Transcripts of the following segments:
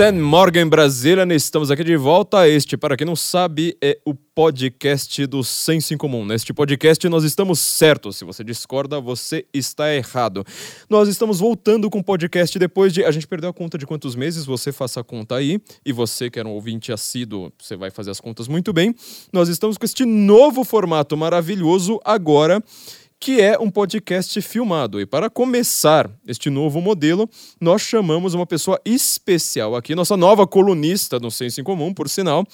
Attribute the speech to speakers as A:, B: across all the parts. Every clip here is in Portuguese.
A: Guten Morgen Brasília, estamos aqui de volta. Este, para quem não sabe, é o podcast do Senso em Comum. Neste podcast nós estamos certos. Se você discorda, você está errado. Nós estamos voltando com o podcast depois de. A gente perdeu a conta de quantos meses, você faça a conta aí. E você, que era um ouvinte assíduo, você vai fazer as contas muito bem. Nós estamos com este novo formato maravilhoso agora que é um podcast filmado. E para começar este novo modelo, nós chamamos uma pessoa especial aqui, nossa nova colunista no Senso em Comum, por sinal,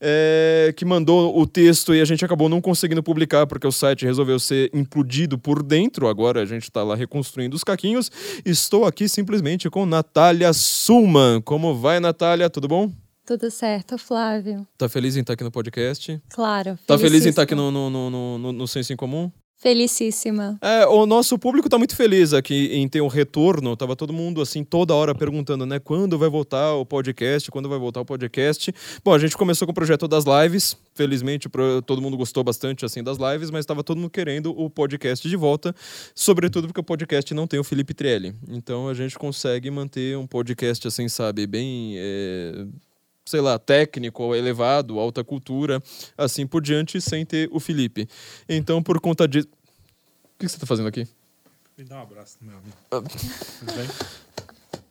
A: é, que mandou o texto e a gente acabou não conseguindo publicar porque o site resolveu ser implodido por dentro. Agora a gente está lá reconstruindo os caquinhos. Estou aqui simplesmente com Natália Sulman. Como vai, Natália? Tudo bom?
B: Tudo certo, Flávio.
A: Tá feliz em estar aqui no podcast?
B: Claro.
A: Tá feliz em estar aqui no, no, no, no, no Senso em Comum?
B: Felicíssima.
A: É, o nosso público está muito feliz aqui em ter um retorno. Tava todo mundo assim toda hora perguntando, né, quando vai voltar o podcast, quando vai voltar o podcast. Bom, a gente começou com o projeto das lives. Felizmente todo mundo gostou bastante assim das lives, mas estava todo mundo querendo o podcast de volta, sobretudo porque o podcast não tem o Felipe Trielli. Então a gente consegue manter um podcast assim, sabe, bem é sei lá, técnico, elevado, alta cultura, assim por diante, sem ter o Felipe. Então, por conta disso. O que você está fazendo aqui?
C: Me dá um abraço, meu amigo. Ah. Tudo bem?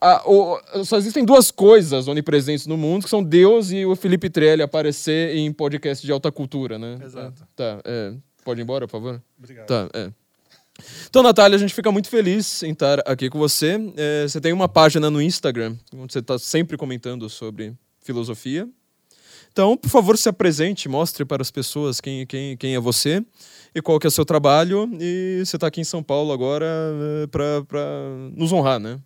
A: Ah, o, só existem duas coisas onipresentes no mundo, que são Deus e o Felipe Trelli aparecer em podcast de alta cultura, né?
C: Exato.
A: Tá, é, pode ir embora, por favor?
C: Obrigado.
A: Tá, é. Então, Natália, a gente fica muito feliz em estar aqui com você. É, você tem uma página no Instagram, onde você está sempre comentando sobre filosofia. Então, por favor, se apresente, mostre para as pessoas quem, quem, quem é você e qual que é o seu trabalho. E você está aqui em São Paulo agora é, para nos honrar, né?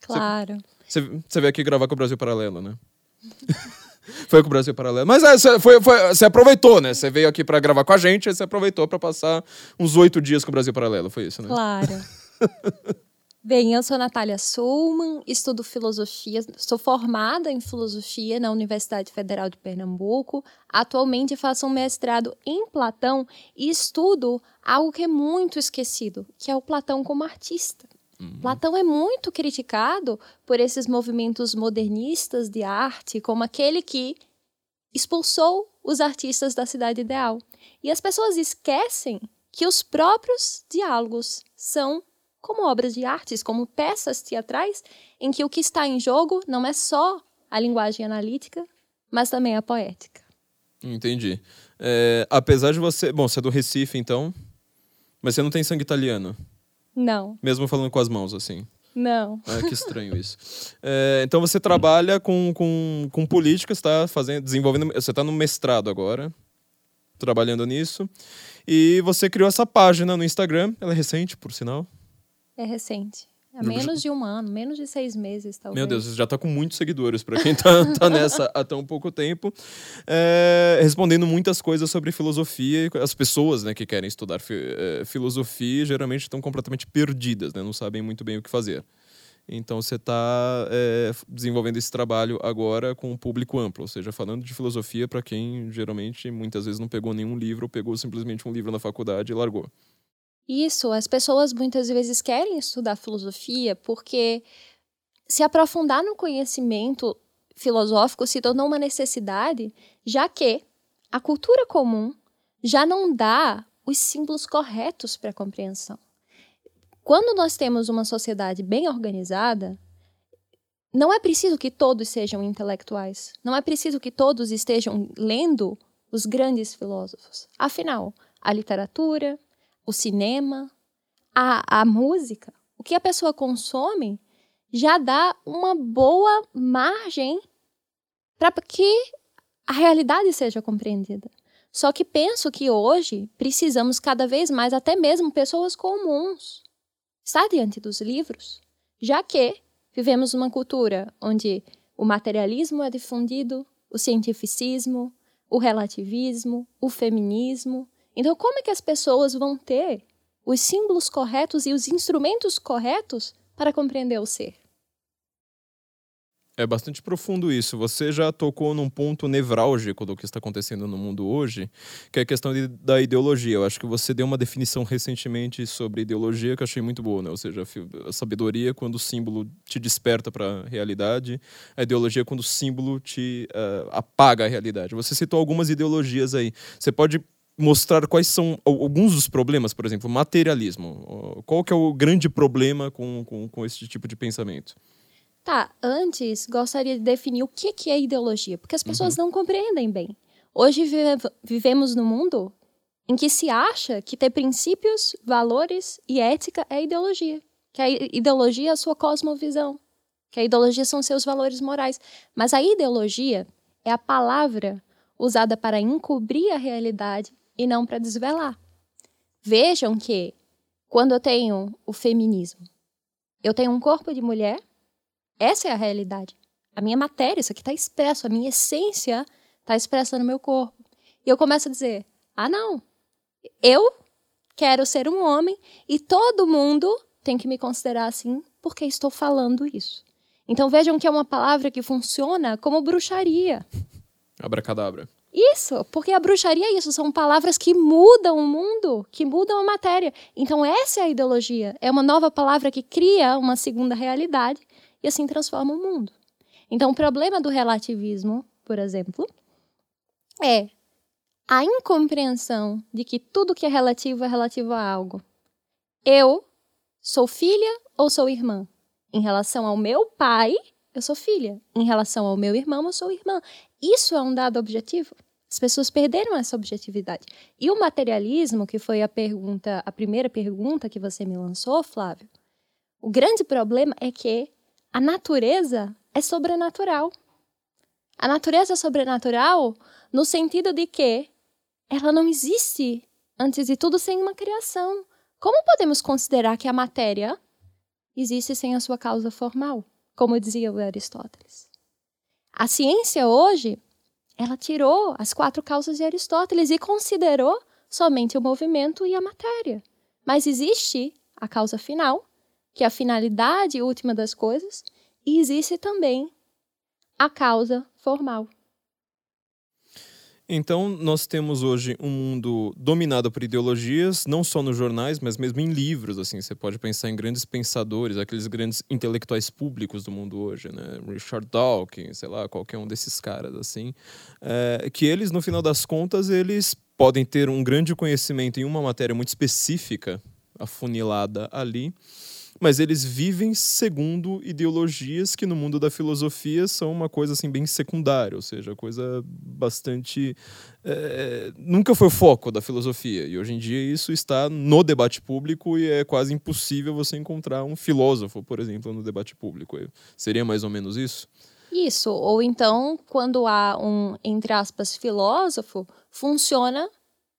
B: Claro.
A: Você, você veio aqui gravar com o Brasil Paralelo, né? foi com o Brasil Paralelo. Mas é, você, foi, foi, você aproveitou, né? Você veio aqui para gravar com a gente, e você aproveitou para passar uns oito dias com o Brasil Paralelo. Foi isso, né?
B: Claro. Bem, eu sou Natália Sulman, estudo filosofia, sou formada em filosofia na Universidade Federal de Pernambuco. Atualmente faço um mestrado em Platão e estudo algo que é muito esquecido, que é o Platão como artista. Uhum. Platão é muito criticado por esses movimentos modernistas de arte, como aquele que expulsou os artistas da cidade ideal. E as pessoas esquecem que os próprios diálogos são como obras de artes, como peças teatrais, em que o que está em jogo não é só a linguagem analítica, mas também a poética.
A: Entendi. É, apesar de você. Bom, você é do Recife, então. Mas você não tem sangue italiano?
B: Não.
A: Mesmo falando com as mãos, assim?
B: Não.
A: É, que estranho isso. É, então você trabalha com, com, com política, está fazendo, desenvolvendo. Você está no mestrado agora, trabalhando nisso. E você criou essa página no Instagram, ela é recente, por sinal.
B: É recente. Há menos de um ano, menos de seis meses, talvez.
A: Meu Deus, você já está com muitos seguidores, para quem está tá nessa há tão pouco tempo. É, respondendo muitas coisas sobre filosofia. As pessoas né, que querem estudar fi, é, filosofia geralmente estão completamente perdidas, né, não sabem muito bem o que fazer. Então você está é, desenvolvendo esse trabalho agora com um público amplo, ou seja, falando de filosofia para quem geralmente muitas vezes não pegou nenhum livro ou pegou simplesmente um livro na faculdade e largou.
B: Isso, as pessoas muitas vezes querem estudar filosofia porque se aprofundar no conhecimento filosófico se tornou uma necessidade, já que a cultura comum já não dá os símbolos corretos para a compreensão. Quando nós temos uma sociedade bem organizada, não é preciso que todos sejam intelectuais, não é preciso que todos estejam lendo os grandes filósofos. Afinal, a literatura, o cinema, a, a música, o que a pessoa consome já dá uma boa margem para que a realidade seja compreendida. Só que penso que hoje precisamos cada vez mais, até mesmo pessoas comuns, estar diante dos livros, já que vivemos uma cultura onde o materialismo é difundido, o cientificismo, o relativismo, o feminismo, então, como é que as pessoas vão ter os símbolos corretos e os instrumentos corretos para compreender o ser?
A: É bastante profundo isso. Você já tocou num ponto nevrálgico do que está acontecendo no mundo hoje, que é a questão de, da ideologia. Eu acho que você deu uma definição recentemente sobre ideologia que eu achei muito boa, né? Ou seja, a sabedoria quando o símbolo te desperta para a realidade, a ideologia quando o símbolo te uh, apaga a realidade. Você citou algumas ideologias aí. Você pode mostrar quais são alguns dos problemas, por exemplo, materialismo. Qual que é o grande problema com, com, com esse tipo de pensamento?
B: Tá, antes gostaria de definir o que, que é ideologia, porque as pessoas uhum. não compreendem bem. Hoje vive, vivemos num mundo em que se acha que ter princípios, valores e ética é ideologia. Que a ideologia é a sua cosmovisão. Que a ideologia são seus valores morais. Mas a ideologia é a palavra usada para encobrir a realidade e não para desvelar. Vejam que, quando eu tenho o feminismo, eu tenho um corpo de mulher essa é a realidade. A minha matéria, isso aqui está expresso, a minha essência está expressa no meu corpo. E eu começo a dizer: ah, não, eu quero ser um homem e todo mundo tem que me considerar assim porque estou falando isso. Então vejam que é uma palavra que funciona como bruxaria.
A: Abracadabra.
B: Isso, porque a bruxaria é isso, são palavras que mudam o mundo, que mudam a matéria. Então essa é a ideologia, é uma nova palavra que cria uma segunda realidade e assim transforma o mundo. Então, o problema do relativismo, por exemplo, é a incompreensão de que tudo que é relativo é relativo a algo. Eu sou filha ou sou irmã? Em relação ao meu pai, eu sou filha. Em relação ao meu irmão, eu sou irmã. Isso é um dado objetivo. As pessoas perderam essa objetividade. E o materialismo, que foi a pergunta, a primeira pergunta que você me lançou, Flávio, o grande problema é que a natureza é sobrenatural. A natureza é sobrenatural no sentido de que ela não existe antes de tudo sem uma criação. Como podemos considerar que a matéria existe sem a sua causa formal, como dizia Aristóteles? A ciência hoje, ela tirou as quatro causas de Aristóteles e considerou somente o movimento e a matéria. Mas existe a causa final, que é a finalidade última das coisas, e existe também a causa formal.
A: Então, nós temos hoje um mundo dominado por ideologias, não só nos jornais, mas mesmo em livros, assim, você pode pensar em grandes pensadores, aqueles grandes intelectuais públicos do mundo hoje, né? Richard Dawkins, sei lá, qualquer um desses caras, assim, é, que eles, no final das contas, eles podem ter um grande conhecimento em uma matéria muito específica, afunilada ali, mas eles vivem segundo ideologias que no mundo da filosofia são uma coisa assim bem secundária, ou seja, coisa bastante é, nunca foi o foco da filosofia e hoje em dia isso está no debate público e é quase impossível você encontrar um filósofo, por exemplo, no debate público. Seria mais ou menos isso?
B: Isso, ou então quando há um entre aspas filósofo, funciona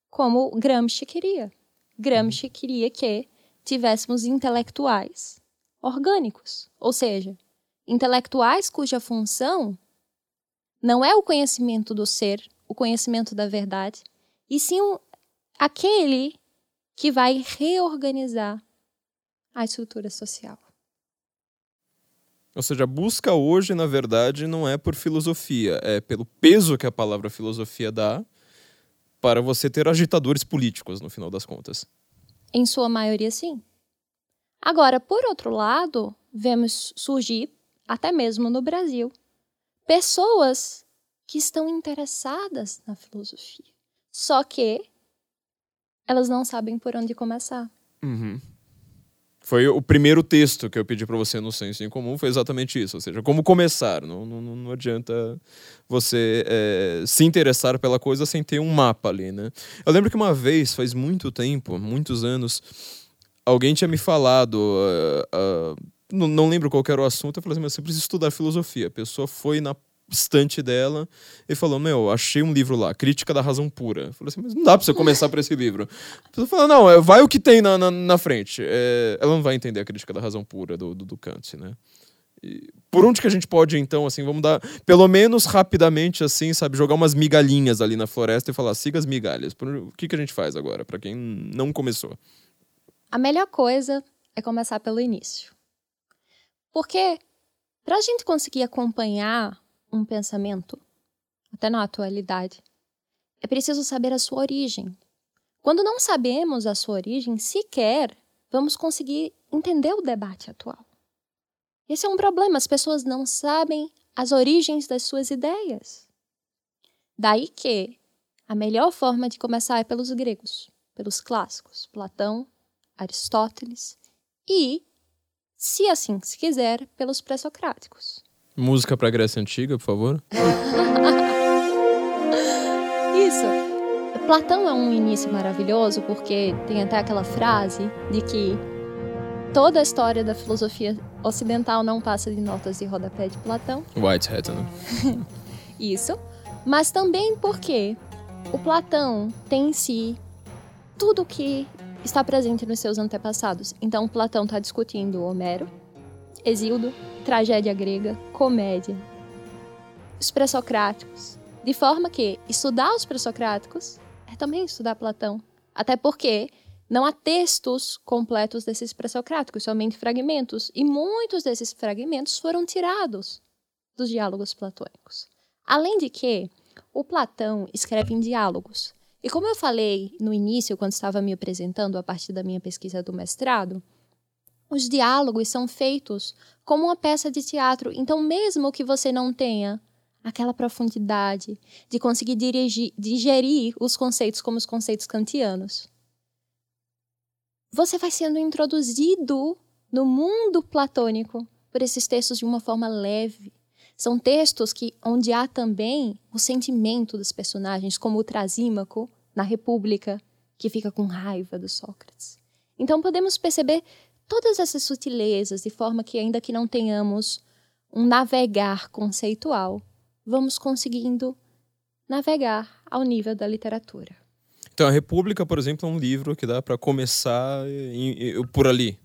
B: como Gramsci queria. Gramsci queria que tivéssemos intelectuais orgânicos, ou seja, intelectuais cuja função não é o conhecimento do ser, o conhecimento da verdade, e sim aquele que vai reorganizar a estrutura social.
A: Ou seja, a busca hoje, na verdade, não é por filosofia, é pelo peso que a palavra filosofia dá para você ter agitadores políticos, no final das contas.
B: Em sua maioria, sim. Agora, por outro lado, vemos surgir, até mesmo no Brasil, pessoas que estão interessadas na filosofia. Só que elas não sabem por onde começar.
A: Uhum. Foi o primeiro texto que eu pedi para você no Senso em Comum, foi exatamente isso. Ou seja, como começar. Não, não, não adianta você é, se interessar pela coisa sem ter um mapa ali, né? Eu lembro que uma vez, faz muito tempo, muitos anos, alguém tinha me falado. Uh, uh, não, não, lembro qual era o assunto. Eu falei assim, mas você precisa estudar filosofia. A pessoa foi na estante dela e falou: Meu, achei um livro lá, Crítica da Razão Pura. Falei assim, mas não dá pra você começar por esse livro. A pessoa falou: Não, é, vai o que tem na, na, na frente. É, ela não vai entender a Crítica da Razão Pura do, do, do Kant, né? E por onde que a gente pode, então, assim, vamos dar, pelo menos rapidamente, assim, sabe, jogar umas migalhinhas ali na floresta e falar, siga as migalhas. O que, que a gente faz agora, para quem não começou?
B: A melhor coisa é começar pelo início. Porque Para a gente conseguir acompanhar um pensamento, até na atualidade, é preciso saber a sua origem. Quando não sabemos a sua origem, sequer vamos conseguir entender o debate atual. Esse é um problema, as pessoas não sabem as origens das suas ideias. Daí que a melhor forma de começar é pelos gregos, pelos clássicos, Platão, Aristóteles e, se assim se quiser, pelos pré-socráticos.
A: Música para a Grécia Antiga, por favor.
B: Isso. Platão é um início maravilhoso porque tem até aquela frase de que toda a história da filosofia ocidental não passa de notas de rodapé de Platão.
A: Whitehead, né?
B: Isso. Mas também porque o Platão tem em si tudo que está presente nos seus antepassados. Então, Platão está discutindo Homero, Exildo, tragédia grega, comédia, os pré-socráticos. De forma que estudar os pré-socráticos é também estudar Platão. Até porque não há textos completos desses pré-socráticos, somente fragmentos. E muitos desses fragmentos foram tirados dos diálogos platônicos. Além de que, o Platão escreve em diálogos. E como eu falei no início, quando estava me apresentando a partir da minha pesquisa do mestrado, os diálogos são feitos como uma peça de teatro. Então, mesmo que você não tenha aquela profundidade de conseguir dirigir, digerir os conceitos como os conceitos kantianos, você vai sendo introduzido no mundo platônico por esses textos de uma forma leve. São textos que onde há também o sentimento dos personagens, como o Trasímaco na República, que fica com raiva do Sócrates. Então podemos perceber todas essas sutilezas, de forma que, ainda que não tenhamos um navegar conceitual, vamos conseguindo navegar ao nível da literatura.
A: Então, a República, por exemplo, é um livro que dá para começar em, em, por ali.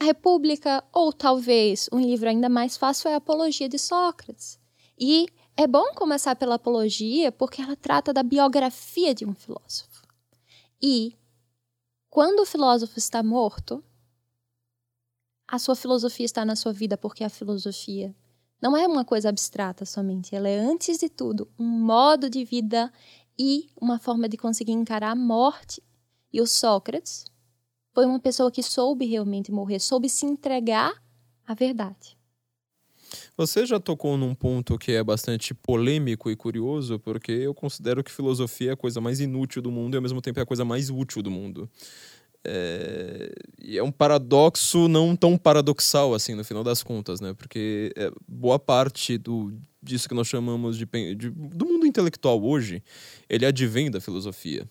B: A República, ou talvez um livro ainda mais fácil, é a Apologia de Sócrates. E é bom começar pela Apologia porque ela trata da biografia de um filósofo. E, quando o filósofo está morto, a sua filosofia está na sua vida porque a filosofia não é uma coisa abstrata somente, ela é antes de tudo um modo de vida e uma forma de conseguir encarar a morte. E o Sócrates foi uma pessoa que soube realmente morrer, soube se entregar à verdade.
A: Você já tocou num ponto que é bastante polêmico e curioso, porque eu considero que filosofia é a coisa mais inútil do mundo e ao mesmo tempo é a coisa mais útil do mundo. É, é um paradoxo não tão paradoxal assim no final das contas, né? Porque é, boa parte do disso que nós chamamos de, de, do mundo intelectual hoje, ele advém da filosofia.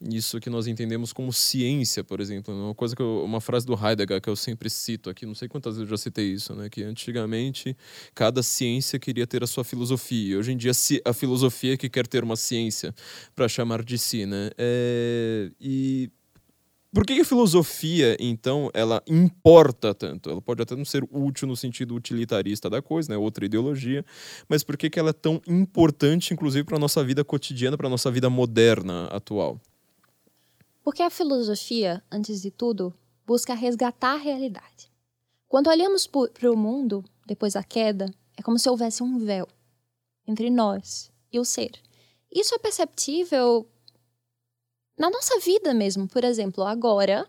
A: Isso que nós entendemos como ciência, por exemplo, uma coisa que eu, uma frase do Heidegger que eu sempre cito aqui, não sei quantas vezes eu já citei isso, né? Que antigamente cada ciência queria ter a sua filosofia. Hoje em dia a filosofia é que quer ter uma ciência para chamar de si, né? É, e por que a filosofia, então, ela importa tanto? Ela pode até não ser útil no sentido utilitarista da coisa, né? Outra ideologia, mas por que, que ela é tão importante, inclusive, para a nossa vida cotidiana, para a nossa vida moderna atual?
B: Porque a filosofia, antes de tudo, busca resgatar a realidade. Quando olhamos para o mundo, depois da queda, é como se houvesse um véu entre nós e o ser. Isso é perceptível na nossa vida mesmo. Por exemplo, agora,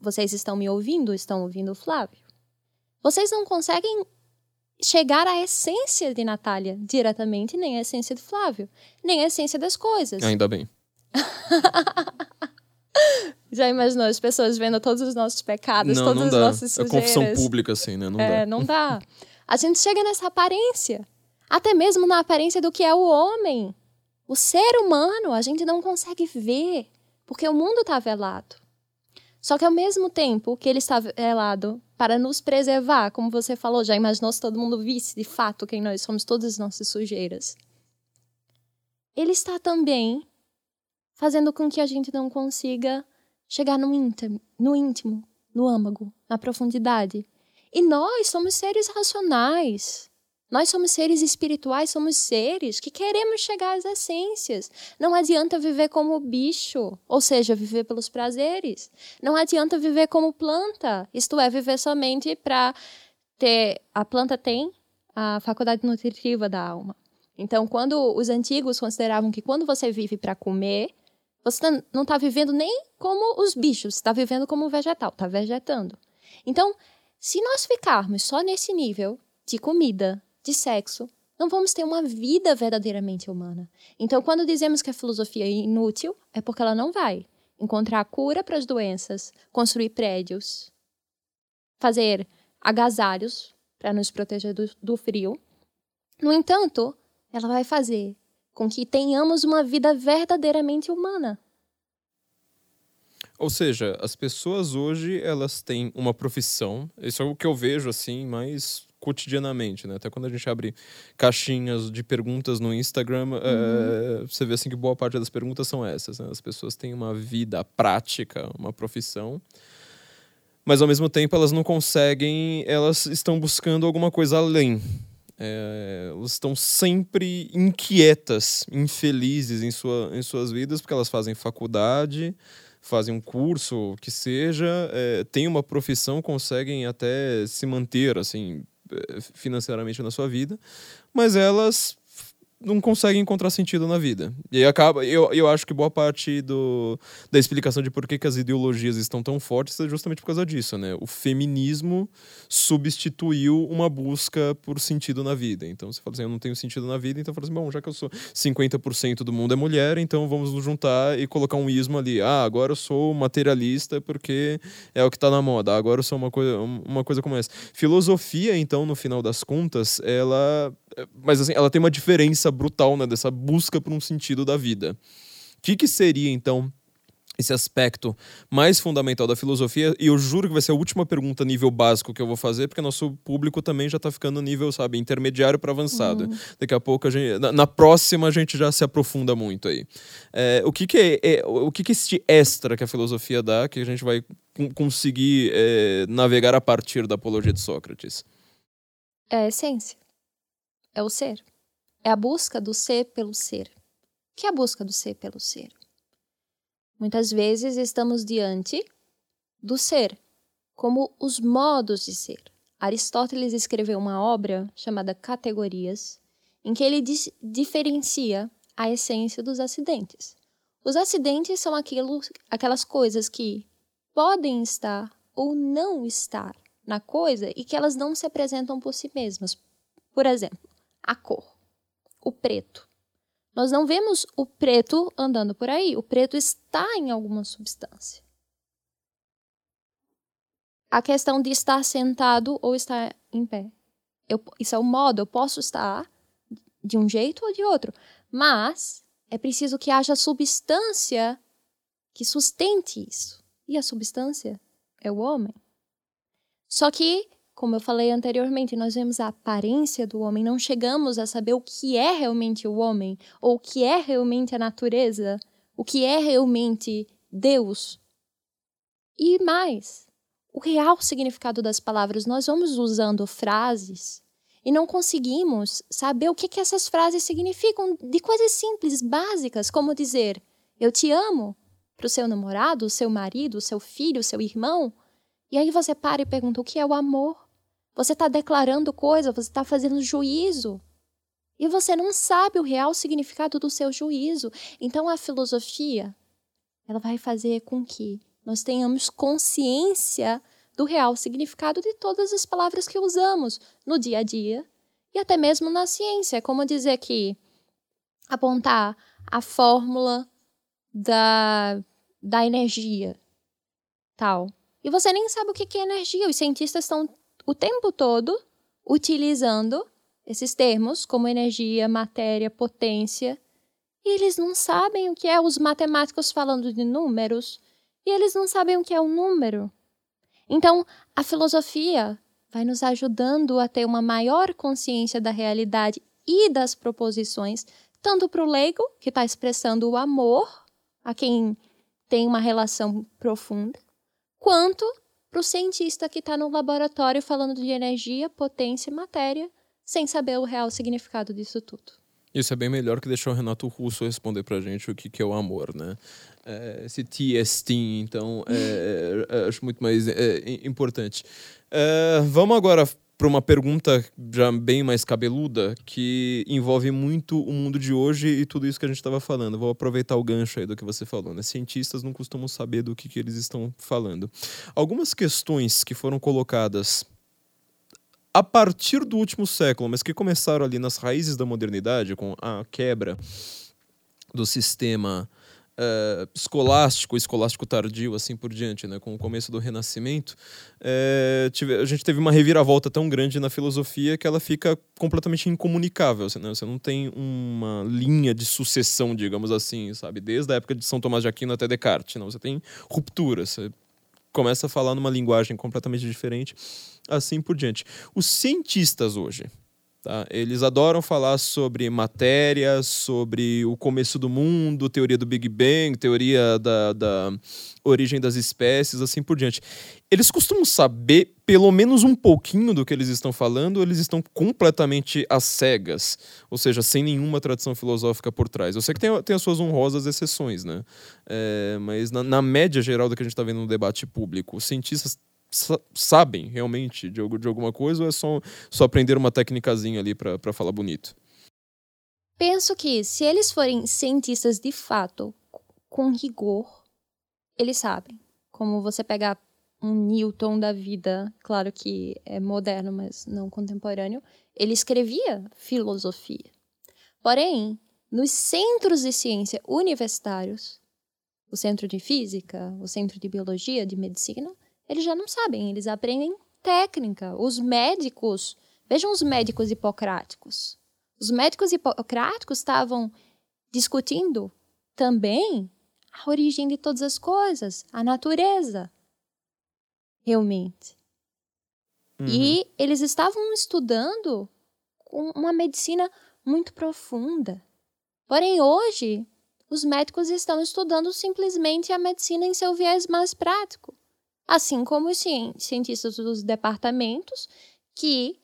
B: vocês estão me ouvindo, estão ouvindo o Flávio. Vocês não conseguem chegar à essência de Natália diretamente, nem à essência de Flávio, nem à essência das coisas.
A: Ainda bem.
B: Já imaginou as pessoas vendo todos os nossos pecados, não, todas não as nossas sujeiras?
A: É confissão pública, assim, né? Não
B: é,
A: dá.
B: não dá. A gente chega nessa aparência. Até mesmo na aparência do que é o homem. O ser humano a gente não consegue ver, porque o mundo está velado. Só que ao mesmo tempo que ele está velado para nos preservar, como você falou, já imaginou se todo mundo visse de fato quem nós somos, todas as nossas sujeiras. Ele está também fazendo com que a gente não consiga chegar no íntimo, no íntimo, no âmago, na profundidade. E nós somos seres racionais. Nós somos seres espirituais, somos seres que queremos chegar às essências. Não adianta viver como bicho, ou seja, viver pelos prazeres. Não adianta viver como planta, isto é, viver somente para ter, a planta tem a faculdade nutritiva da alma. Então, quando os antigos consideravam que quando você vive para comer, você tá, não está vivendo nem como os bichos, está vivendo como um vegetal, está vegetando. Então, se nós ficarmos só nesse nível de comida, de sexo, não vamos ter uma vida verdadeiramente humana. Então, quando dizemos que a filosofia é inútil, é porque ela não vai encontrar cura para as doenças, construir prédios, fazer agasalhos para nos proteger do, do frio. No entanto, ela vai fazer com que tenhamos uma vida verdadeiramente humana.
A: Ou seja, as pessoas hoje elas têm uma profissão, isso é o que eu vejo assim, mais cotidianamente, né? Até quando a gente abre caixinhas de perguntas no Instagram, uhum. é, você vê assim que boa parte das perguntas são essas. Né? As pessoas têm uma vida prática, uma profissão, mas ao mesmo tempo elas não conseguem, elas estão buscando alguma coisa além. É, elas estão sempre inquietas, infelizes em, sua, em suas vidas, porque elas fazem faculdade, fazem um curso que seja, é, têm uma profissão, conseguem até se manter assim eh, financeiramente na sua vida, mas elas não conseguem encontrar sentido na vida. E acaba, eu, eu acho que boa parte do, da explicação de por que, que as ideologias estão tão fortes é justamente por causa disso, né? O feminismo substituiu uma busca por sentido na vida. Então você fala assim, eu não tenho sentido na vida, então fala assim, bom, já que eu sou 50% do mundo é mulher, então vamos nos juntar e colocar um ismo ali. Ah, agora eu sou materialista porque é o que está na moda. Agora eu sou uma coisa, uma coisa como essa. Filosofia, então, no final das contas, ela mas assim, ela tem uma diferença brutal, né, dessa busca por um sentido da vida. O que, que seria, então, esse aspecto mais fundamental da filosofia, e eu juro que vai ser a última pergunta nível básico que eu vou fazer, porque nosso público também já está ficando nível, sabe, intermediário para avançado. Uhum. Daqui a pouco a gente, na, na, próxima a gente já se aprofunda muito aí. É, o que que é, é, o que que este extra que a filosofia dá, que a gente vai conseguir é, navegar a partir da apologia de Sócrates?
B: É a essência é o ser. É a busca do ser pelo ser. O que é a busca do ser pelo ser? Muitas vezes estamos diante do ser, como os modos de ser. Aristóteles escreveu uma obra chamada Categorias, em que ele diferencia a essência dos acidentes. Os acidentes são aquilo, aquelas coisas que podem estar ou não estar na coisa e que elas não se apresentam por si mesmas. Por exemplo, a cor, o preto. Nós não vemos o preto andando por aí, o preto está em alguma substância. A questão de estar sentado ou estar em pé. Eu, isso é o modo, eu posso estar de um jeito ou de outro, mas é preciso que haja substância que sustente isso. E a substância é o homem. Só que como eu falei anteriormente, nós vemos a aparência do homem, não chegamos a saber o que é realmente o homem, ou o que é realmente a natureza, o que é realmente Deus. E mais, o real significado das palavras. Nós vamos usando frases e não conseguimos saber o que, que essas frases significam de coisas simples, básicas, como dizer eu te amo para o seu namorado, o seu marido, o seu filho, o seu irmão. E aí você para e pergunta o que é o amor? Você está declarando coisa, você está fazendo juízo. E você não sabe o real significado do seu juízo. Então a filosofia, ela vai fazer com que nós tenhamos consciência do real significado de todas as palavras que usamos no dia a dia e até mesmo na ciência. É como dizer que apontar a fórmula da, da energia, tal. E você nem sabe o que é energia. Os cientistas estão o tempo todo utilizando esses termos como energia, matéria, potência, e eles não sabem o que é os matemáticos falando de números, e eles não sabem o que é um número. Então, a filosofia vai nos ajudando a ter uma maior consciência da realidade e das proposições, tanto para o leigo, que está expressando o amor a quem tem uma relação profunda, quanto para o cientista que está no laboratório falando de energia, potência e matéria, sem saber o real significado disso tudo.
A: Isso é bem melhor que deixar o Renato Russo responder para gente o que, que é o amor, né? É, esse TST, então, é, é, acho muito mais é, importante. É, vamos agora para uma pergunta já bem mais cabeluda, que envolve muito o mundo de hoje e tudo isso que a gente estava falando. Vou aproveitar o gancho aí do que você falou. Né? Cientistas não costumam saber do que, que eles estão falando. Algumas questões que foram colocadas a partir do último século, mas que começaram ali nas raízes da modernidade, com a quebra do sistema escolástico, escolástico tardio, assim por diante, né? com o começo do Renascimento, uh, tive, a gente teve uma reviravolta tão grande na filosofia que ela fica completamente incomunicável. Né? Você não tem uma linha de sucessão, digamos assim, sabe? Desde a época de São Tomás de Aquino até Descartes. Não? Você tem rupturas. Você começa a falar numa linguagem completamente diferente, assim por diante. Os cientistas hoje, Tá? Eles adoram falar sobre matéria, sobre o começo do mundo, teoria do Big Bang, teoria da, da origem das espécies, assim por diante. Eles costumam saber pelo menos um pouquinho do que eles estão falando, ou eles estão completamente às cegas, ou seja, sem nenhuma tradição filosófica por trás. Eu sei que tem, tem as suas honrosas exceções, né? É, mas na, na média geral do que a gente está vendo no debate público, os cientistas sabem realmente de, de alguma coisa ou é só, só aprender uma técnicazinha ali para falar bonito?
B: Penso que se eles forem cientistas de fato, com rigor, eles sabem. Como você pegar um Newton da vida, claro que é moderno, mas não contemporâneo, ele escrevia filosofia. Porém, nos centros de ciência universitários, o centro de física, o centro de biologia, de medicina, eles já não sabem, eles aprendem técnica. Os médicos, vejam os médicos hipocráticos. Os médicos hipocráticos estavam discutindo também a origem de todas as coisas, a natureza, realmente. Uhum. E eles estavam estudando com uma medicina muito profunda. Porém, hoje, os médicos estão estudando simplesmente a medicina em seu viés mais prático assim como os cientistas dos departamentos que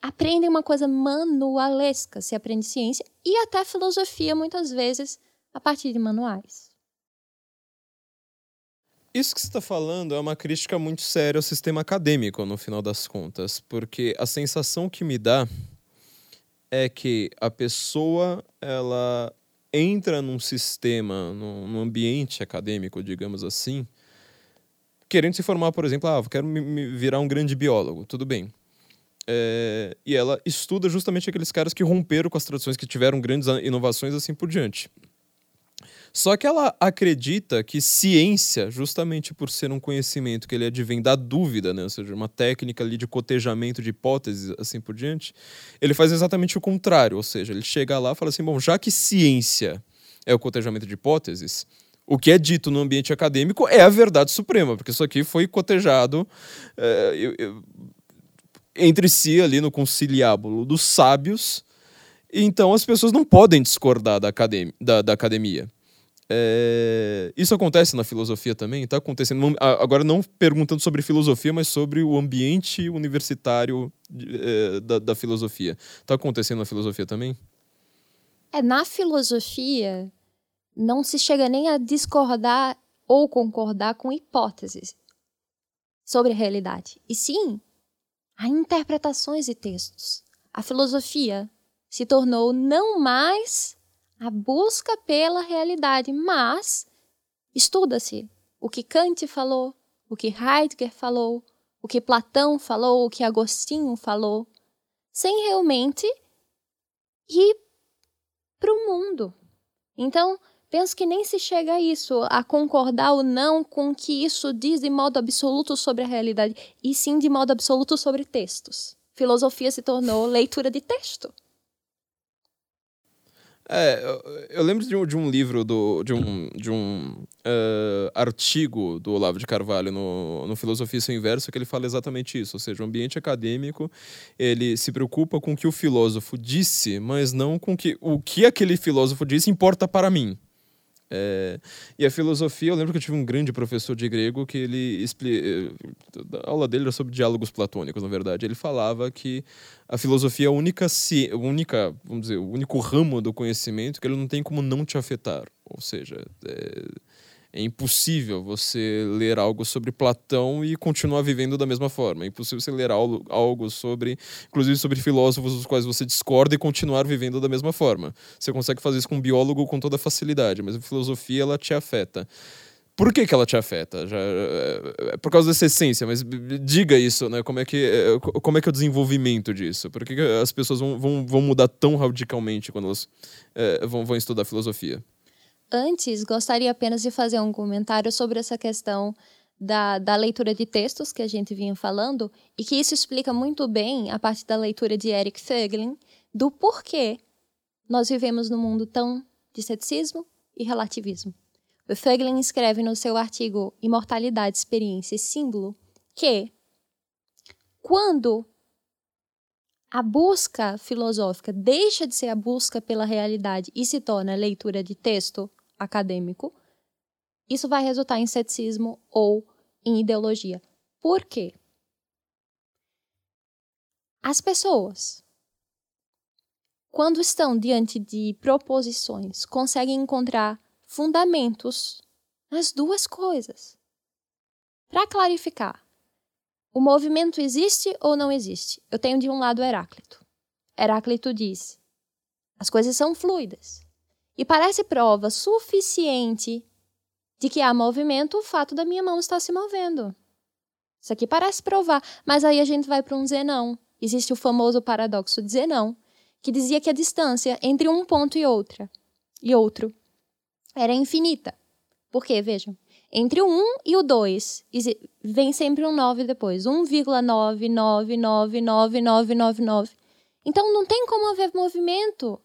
B: aprendem uma coisa manualesca, se aprende ciência e até filosofia muitas vezes a partir de manuais.
A: Isso que você está falando é uma crítica muito séria ao sistema acadêmico, no final das contas, porque a sensação que me dá é que a pessoa ela entra num sistema, num ambiente acadêmico, digamos assim, querendo se formar, por exemplo, ah, quero me virar um grande biólogo, tudo bem. É, e ela estuda justamente aqueles caras que romperam com as tradições, que tiveram grandes inovações assim por diante. Só que ela acredita que ciência, justamente por ser um conhecimento que ele advém da dúvida, né? ou seja, uma técnica ali de cotejamento de hipóteses, assim por diante, ele faz exatamente o contrário, ou seja, ele chega lá e fala assim, bom, já que ciência é o cotejamento de hipóteses, o que é dito no ambiente acadêmico é a verdade suprema, porque isso aqui foi cotejado é, eu, eu, entre si ali no conciliábulo dos sábios, então as pessoas não podem discordar da, academia. Da, da academia. É, isso acontece na filosofia também, está acontecendo. Agora, não perguntando sobre filosofia, mas sobre o ambiente universitário é, da, da filosofia. Está acontecendo na filosofia também?
B: É, na filosofia, não se chega nem a discordar ou concordar com hipóteses sobre a realidade, e sim a interpretações de textos. A filosofia se tornou não mais a busca pela realidade, mas estuda-se o que Kant falou, o que Heidegger falou, o que Platão falou, o que Agostinho falou, sem realmente ir para o mundo. Então, penso que nem se chega a isso, a concordar ou não com o que isso diz de modo absoluto sobre a realidade, e sim de modo absoluto sobre textos. Filosofia se tornou leitura de texto.
A: É, eu, lembro de um, de um, livro, do, de um, de um uh, artigo do Olavo de Carvalho no, no Filosofia Sem Inverso que ele fala exatamente isso, ou seja, o ambiente acadêmico ele se preocupa com o que o filósofo disse, mas não com que, o que aquele filósofo disse importa para mim. É, e a filosofia, eu lembro que eu tive um grande professor de grego que ele explica. A aula dele era sobre diálogos platônicos, na verdade. Ele falava que a filosofia é a única, única, vamos dizer, o único ramo do conhecimento que ele não tem como não te afetar. Ou seja, é, É impossível você ler algo sobre Platão e continuar vivendo da mesma forma. É impossível você ler algo, sobre, inclusive sobre filósofos dos quais você discorda e continuar vivendo da mesma forma. Você consegue fazer isso com um biólogo com toda facilidade, mas a filosofia ela te afeta. Por que, que ela te afeta? Já, é, é por causa dessa essência, mas diga isso, né? Como é que é, como é, que é o desenvolvimento disso? Por que, que as pessoas vão, vão, vão mudar tão radicalmente quando elas é, vão, vão estudar filosofia?
B: Antes, gostaria apenas de fazer um comentário sobre essa questão da, da leitura de textos que a gente vinha falando, e que isso explica muito bem, a parte da leitura de Eric Fögling, do porquê nós vivemos num mundo tão de ceticismo e relativismo. O Fögling escreve no seu artigo Imortalidade, Experiência e Símbolo que, quando a busca filosófica deixa de ser a busca pela realidade e se torna leitura de texto acadêmico, isso vai resultar em ceticismo ou em ideologia. Por quê? As pessoas, quando estão diante de proposições, conseguem encontrar fundamentos nas duas coisas. Para clarificar, o movimento existe ou não existe? Eu tenho de um lado Heráclito. Heráclito diz: as coisas são fluidas. E parece prova suficiente de que há movimento o fato da minha mão estar se movendo. Isso aqui parece provar, mas aí a gente vai para um Zenão. Existe o famoso paradoxo de Zenão, que dizia que a distância entre um ponto e outra e outro era infinita. Porque, vejam, entre o 1 e o 2 vem sempre um 9 depois. 1,9999999. Então não tem como haver movimento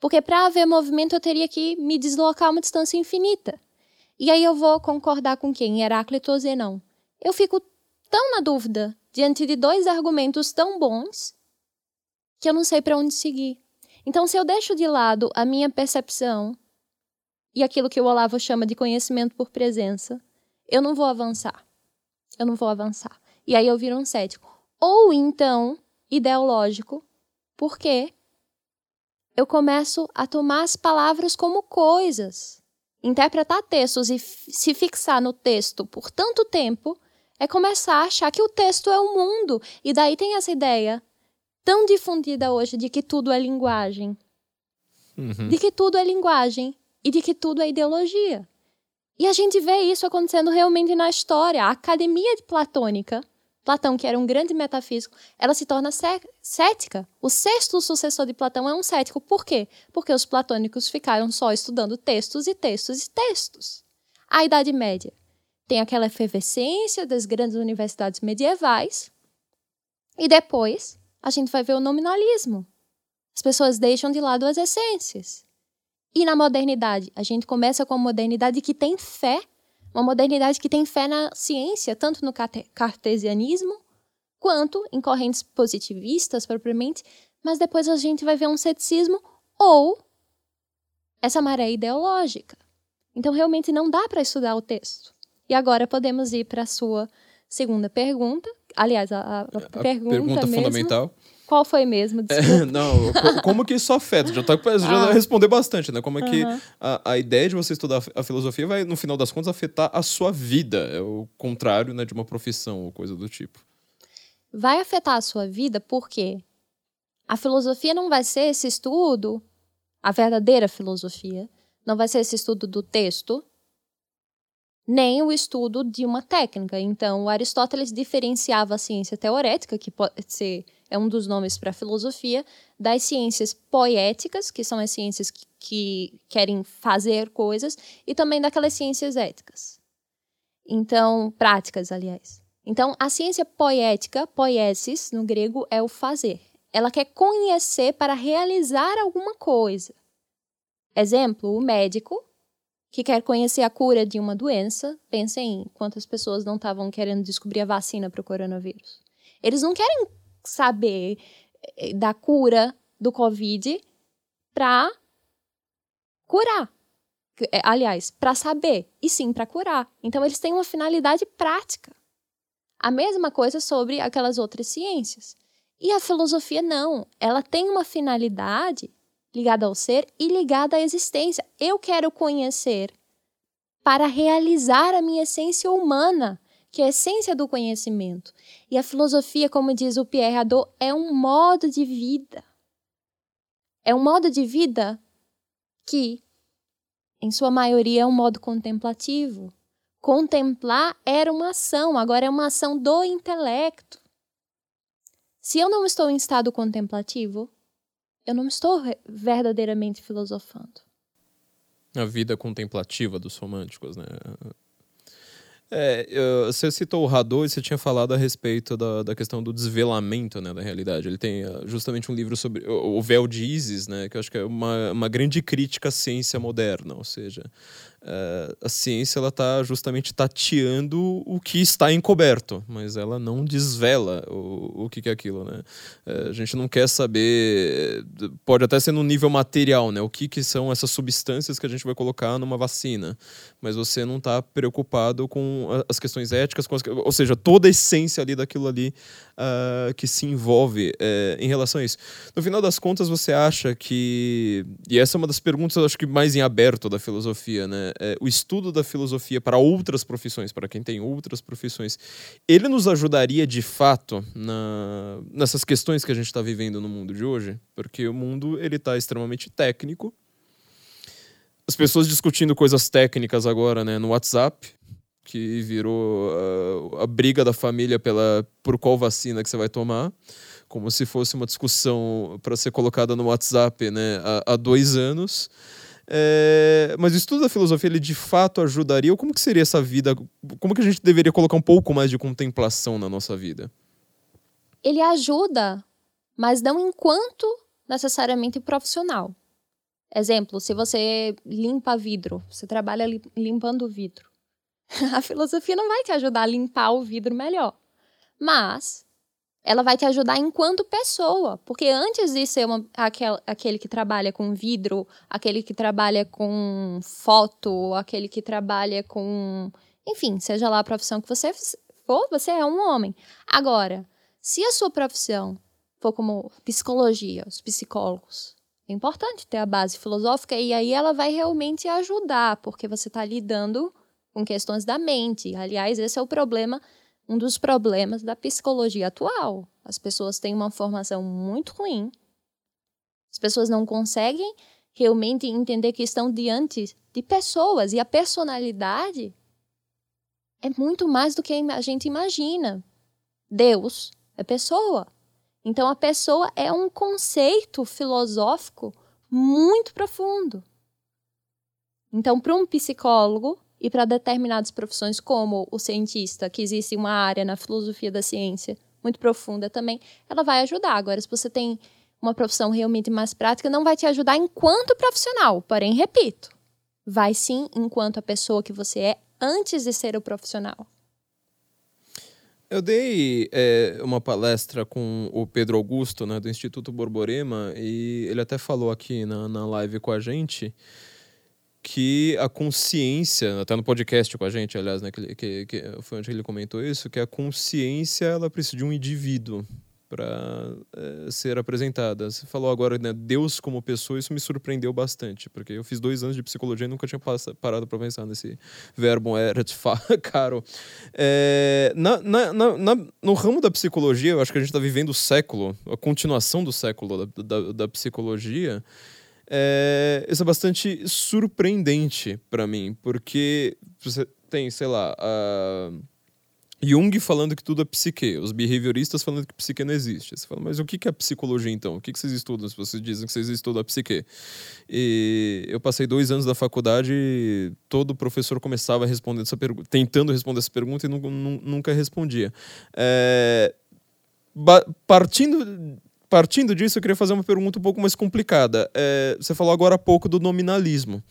B: porque para haver movimento eu teria que me deslocar uma distância infinita. E aí eu vou concordar com quem? Heráclito ou Zenão? Eu fico tão na dúvida diante de dois argumentos tão bons que eu não sei para onde seguir. Então, se eu deixo de lado a minha percepção e aquilo que o Olavo chama de conhecimento por presença, eu não vou avançar. Eu não vou avançar. E aí eu viro um cético. Ou então, ideológico, porque eu começo a tomar as palavras como coisas. Interpretar textos e se fixar no texto por tanto tempo é começar a achar que o texto é o mundo. E daí tem essa ideia tão difundida hoje de que tudo é linguagem. Uhum. De que tudo é linguagem e de que tudo é ideologia. E a gente vê isso acontecendo realmente na história. A academia platônica Platão, que era um grande metafísico, ela se torna cética. O sexto sucessor de Platão é um cético. Por quê? Porque os platônicos ficaram só estudando textos e textos e textos. A Idade Média tem aquela efervescência das grandes universidades medievais. E depois a gente vai ver o nominalismo. As pessoas deixam de lado as essências. E na modernidade, a gente começa com a modernidade que tem fé uma modernidade que tem fé na ciência, tanto no cartesianismo quanto em correntes positivistas propriamente, mas depois a gente vai ver um ceticismo ou essa maré ideológica. Então realmente não dá para estudar o texto. E agora podemos ir para a sua segunda pergunta. Aliás, a, a, a pergunta,
A: pergunta
B: mesmo,
A: fundamental.
B: Qual foi mesmo?
A: É, não, como que isso afeta? Já, tá, já ah. respondeu bastante, né? Como é que a, a ideia de você estudar a filosofia vai, no final das contas, afetar a sua vida. É o contrário né, de uma profissão ou coisa do tipo.
B: Vai afetar a sua vida porque a filosofia não vai ser esse estudo, a verdadeira filosofia, não vai ser esse estudo do texto, nem o estudo de uma técnica. Então, Aristóteles diferenciava a ciência teorética, que pode ser é um dos nomes para a filosofia, das ciências poéticas, que são as ciências que, que querem fazer coisas, e também daquelas ciências éticas. Então, práticas, aliás. Então, a ciência poética, poiesis, no grego, é o fazer. Ela quer conhecer para realizar alguma coisa. Exemplo, o médico que quer conhecer a cura de uma doença. Pensem em quantas pessoas não estavam querendo descobrir a vacina para o coronavírus. Eles não querem saber eh, da cura do Covid para curar. Eh, aliás, para saber e sim para curar. Então, eles têm uma finalidade prática. A mesma coisa sobre aquelas outras ciências. E a filosofia não. Ela tem uma finalidade ligada ao ser e ligada à existência. Eu quero conhecer para realizar a minha essência humana, que é a essência do conhecimento. E a filosofia, como diz o Pierre Hadot, é um modo de vida. É um modo de vida que, em sua maioria, é um modo contemplativo. Contemplar era uma ação, agora é uma ação do intelecto. Se eu não estou em estado contemplativo, eu não estou verdadeiramente filosofando.
A: A vida contemplativa dos românticos, né? É, você citou o Radô e você tinha falado a respeito da, da questão do desvelamento né, da realidade. Ele tem ah, justamente um livro sobre o, véu de Isis, né, que eu acho que é uma, uma grande crítica à ciência moderna, ou seja, uh, a ciência ela está justamente tateando o que está encoberto, mas ela não desvela o, o que, que é aquilo, né? Uh, a gente não quer saber, pode até ser no nível material, né? O que, que são essas substâncias que a gente vai colocar numa vacina, mas você não está preocupado com as questões éticas, as, ou seja, toda a essência ali daquilo ali uh, que se envolve em relação a isso. No final das contas, você acha que, e essa é uma das perguntas, eu acho que mais em aberto da filosofia, né? É, o estudo da filosofia para outras profissões, para quem tem outras profissões, ele nos ajudaria de fato na, nessas questões que a gente está vivendo no mundo de hoje? Porque o mundo ele está extremamente técnico. As pessoas discutindo coisas técnicas agora né, no WhatsApp, que virou uh, a briga da família pela por qual vacina que você vai tomar, como se fosse uma discussão para ser colocada no WhatsApp né, há, há dois anos. É, mas o estudo da filosofia, ele de fato ajudaria? Ou como que seria essa vida? Como que a gente deveria colocar um pouco mais de contemplação na nossa vida?
B: Ele ajuda, mas não enquanto necessariamente profissional. Exemplo, se você limpa vidro, você trabalha limpando vidro. A filosofia não vai te ajudar a limpar o vidro melhor. Mas ela vai te ajudar enquanto pessoa. Porque antes de ser uma, aquel, aquele que trabalha com vidro, aquele que trabalha com foto, aquele que trabalha com. Enfim, seja lá a profissão que você for, você é um homem. Agora, se a sua profissão for como psicologia, os psicólogos, é importante ter a base filosófica e aí ela vai realmente ajudar, porque você está lidando com questões da mente. Aliás, esse é o problema um dos problemas da psicologia atual. As pessoas têm uma formação muito ruim. As pessoas não conseguem realmente entender que estão diante de pessoas e a personalidade é muito mais do que a gente imagina. Deus é pessoa. Então a pessoa é um conceito filosófico muito profundo. Então, para um psicólogo, e para determinadas profissões, como o cientista, que existe uma área na filosofia da ciência muito profunda também, ela vai ajudar. Agora, se você tem uma profissão realmente mais prática, não vai te ajudar enquanto profissional. Porém, repito, vai sim enquanto a pessoa que você é antes de ser o profissional.
A: Eu dei é, uma palestra com o Pedro Augusto, né, do Instituto Borborema, e ele até falou aqui na, na live com a gente que a consciência, até no podcast com a gente, aliás, né, que, que, que foi onde ele comentou isso, que a consciência ela precisa de um indivíduo para é, ser apresentada. Você falou agora, né, Deus como pessoa, isso me surpreendeu bastante, porque eu fiz dois anos de psicologia e nunca tinha parado para pensar nesse verbo erat caro. É, na, na, na, no ramo da psicologia, eu acho que a gente está vivendo o século, a continuação do século da, da, da psicologia, é, isso é bastante surpreendente para mim, porque você tem, sei lá, Jung falando que tudo é psique, os behavioristas falando que psique não existe. Você fala, mas o que é psicologia então? O que vocês estudam se vocês dizem que vocês estudam a psique? E eu passei dois anos da faculdade e todo professor começava respondendo essa pergunta, tentando responder essa pergunta e nunca respondia. É, partindo partindo disso, eu queria fazer uma pergunta um pouco mais complicada. É, você falou agora há pouco do nominalismo.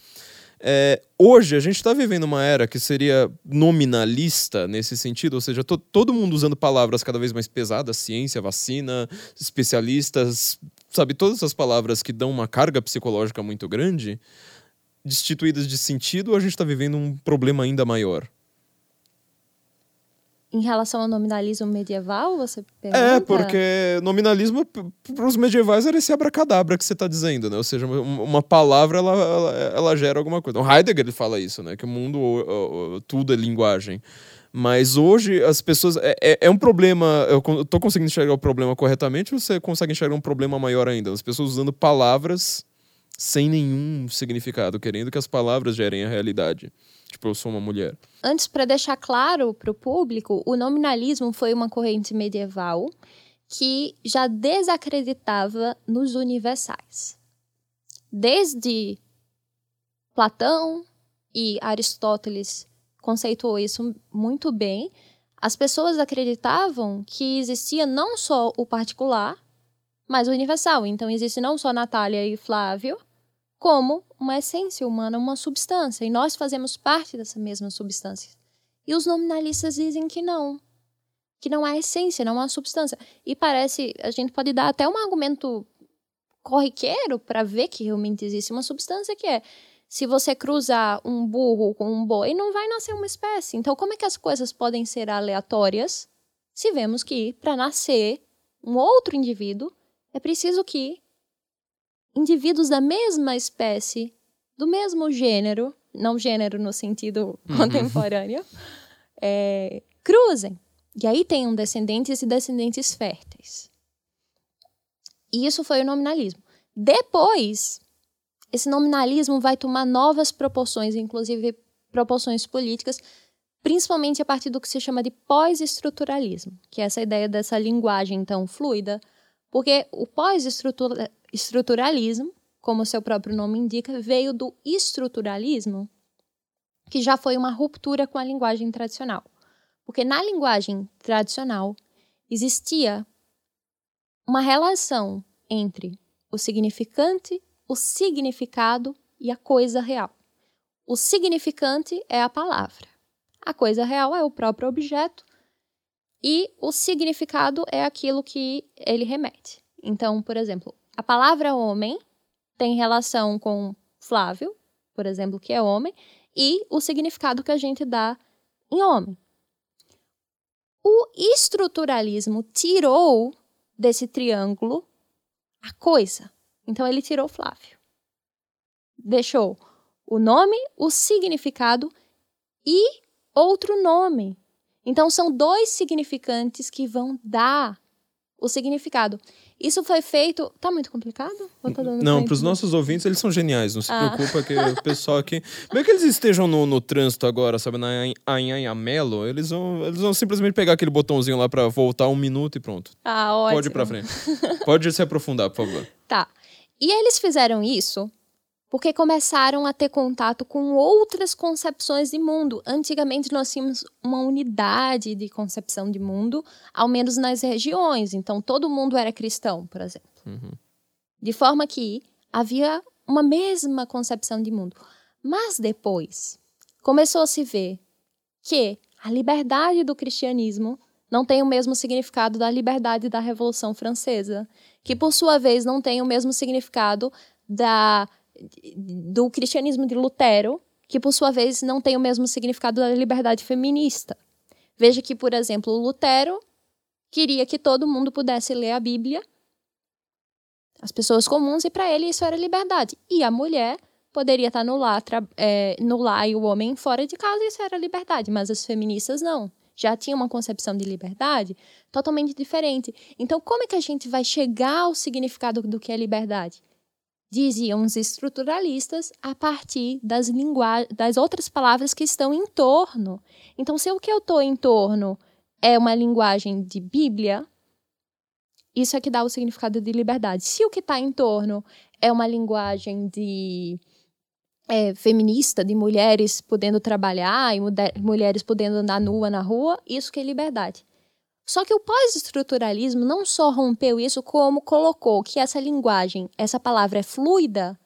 A: É, hoje a gente está vivendo uma era que seria nominalista nesse sentido, ou seja, to todo mundo usando palavras cada vez mais pesadas, ciência, vacina, especialistas, sabe, todas essas palavras que dão uma carga psicológica muito grande, destituídas de sentido, ou a gente está vivendo um problema ainda maior?
B: Em relação ao nominalismo medieval, você pergunta?
A: É, porque nominalismo para os medievais era esse abracadabra que você está dizendo, né? Ou seja, uma palavra ela, ela, ela, gera alguma coisa. O Heidegger ele fala isso, né? Que o mundo, tudo é linguagem. Mas hoje as pessoas. É, é, é um problema. Eu estou conseguindo enxergar o problema corretamente ou você consegue enxergar um problema maior ainda? As pessoas usando palavras sem nenhum significado, querendo que as palavras gerem a realidade. Tipo, eu sou uma mulher.
B: Antes, para deixar claro para o público, o nominalismo foi uma corrente medieval que já desacreditava nos universais. Desde Platão e Aristóteles conceituou isso muito bem, as pessoas acreditavam que existia não só o particular, mas o universal. Então existe não só Natália e Flávio, como uma essência humana, uma substância, e nós fazemos parte dessa mesma substância. E os nominalistas dizem que não, que não há essência, não há substância. E parece, a gente pode dar até um argumento corriqueiro para ver que realmente existe uma substância que é se você cruzar um burro com um boi, não vai nascer uma espécie. Então, como é que as coisas podem ser aleatórias se vemos que para nascer um outro indivíduo é preciso que indivíduos da mesma espécie, do mesmo gênero, não gênero no sentido uhum. contemporâneo, é, cruzem. E aí tenham descendentes e descendentes férteis. E isso foi o nominalismo. Depois, esse nominalismo vai tomar novas proporções, inclusive proporções políticas, principalmente a partir do que se chama de pós-estruturalismo, que é essa ideia dessa linguagem tão fluida, porque o pós-estruturalismo, como seu próprio nome indica, veio do estruturalismo, que já foi uma ruptura com a linguagem tradicional. Porque na linguagem tradicional existia uma relação entre o significante, o significado e a coisa real. O significante é a palavra. A coisa real é o próprio objeto e o significado é aquilo que ele remete. Então, por exemplo, a palavra homem tem relação com Flávio, por exemplo, que é homem, e o significado que a gente dá em homem. O estruturalismo tirou desse triângulo a coisa. Então ele tirou Flávio. Deixou o nome, o significado e outro nome. Então, são dois significantes que vão dar o significado. Isso foi feito. Tá muito complicado?
A: Tá não, para os nossos ouvintes, eles são geniais. Não se ah. preocupa que o pessoal aqui. Mesmo que eles estejam no, no trânsito agora, sabe, na Anhanhamelo, eles vão, eles vão simplesmente pegar aquele botãozinho lá para voltar um minuto e pronto.
B: Ah, ótimo.
A: Pode ir para frente. Pode se aprofundar, por favor.
B: Tá. E eles fizeram isso porque começaram a ter contato com outras concepções de mundo. Antigamente nós tínhamos uma unidade de concepção de mundo, ao menos nas regiões. Então todo mundo era cristão, por exemplo. Uhum. De forma que havia uma mesma concepção de mundo. Mas depois começou a se ver que a liberdade do cristianismo não tem o mesmo significado da liberdade da Revolução Francesa, que por sua vez não tem o mesmo significado da do cristianismo de Lutero, que por sua vez não tem o mesmo significado da liberdade feminista. Veja que, por exemplo, Lutero queria que todo mundo pudesse ler a Bíblia, as pessoas comuns, e para ele isso era liberdade. E a mulher poderia estar no lar, é, no lar e o homem fora de casa, isso era liberdade, mas as feministas não. Já tinham uma concepção de liberdade totalmente diferente. Então, como é que a gente vai chegar ao significado do que é liberdade? Diziam os estruturalistas, a partir das, das outras palavras que estão em torno. Então, se o que eu estou em torno é uma linguagem de Bíblia, isso é que dá o significado de liberdade. Se o que está em torno é uma linguagem de é, feminista, de mulheres podendo trabalhar e mulheres podendo andar nua na rua, isso que é liberdade. Só que o pós-estruturalismo não só rompeu isso, como colocou que essa linguagem, essa palavra é fluida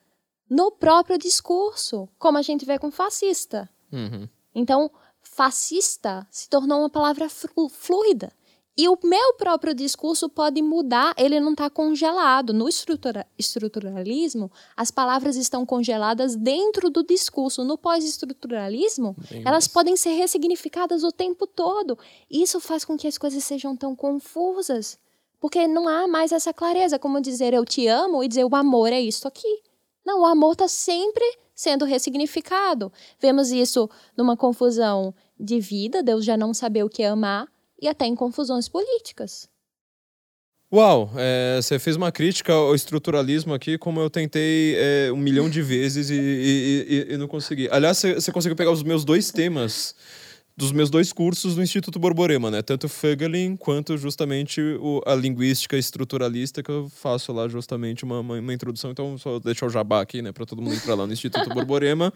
B: no próprio discurso, como a gente vê com fascista. Uhum. Então, fascista se tornou uma palavra fluida. E o meu próprio discurso pode mudar, ele não está congelado. No estrutura, estruturalismo, as palavras estão congeladas dentro do discurso. No pós-estruturalismo, elas podem ser ressignificadas o tempo todo. Isso faz com que as coisas sejam tão confusas. Porque não há mais essa clareza, como dizer eu te amo e dizer o amor é isso aqui. Não, o amor está sempre sendo ressignificado. Vemos isso numa confusão de vida, Deus já não saber o que é amar, e até em confusões políticas.
A: Uau, é, você fez uma crítica ao estruturalismo aqui, como eu tentei é, um milhão de vezes e, e, e, e não consegui. Aliás, você conseguiu pegar os meus dois temas dos meus dois cursos do Instituto Borborema, né? Tanto Fögelin quanto justamente o, a linguística estruturalista, que eu faço lá justamente uma, uma, uma, introdução. Então, só deixar o jabá aqui, né? Para todo mundo entrar lá no Instituto Borborema.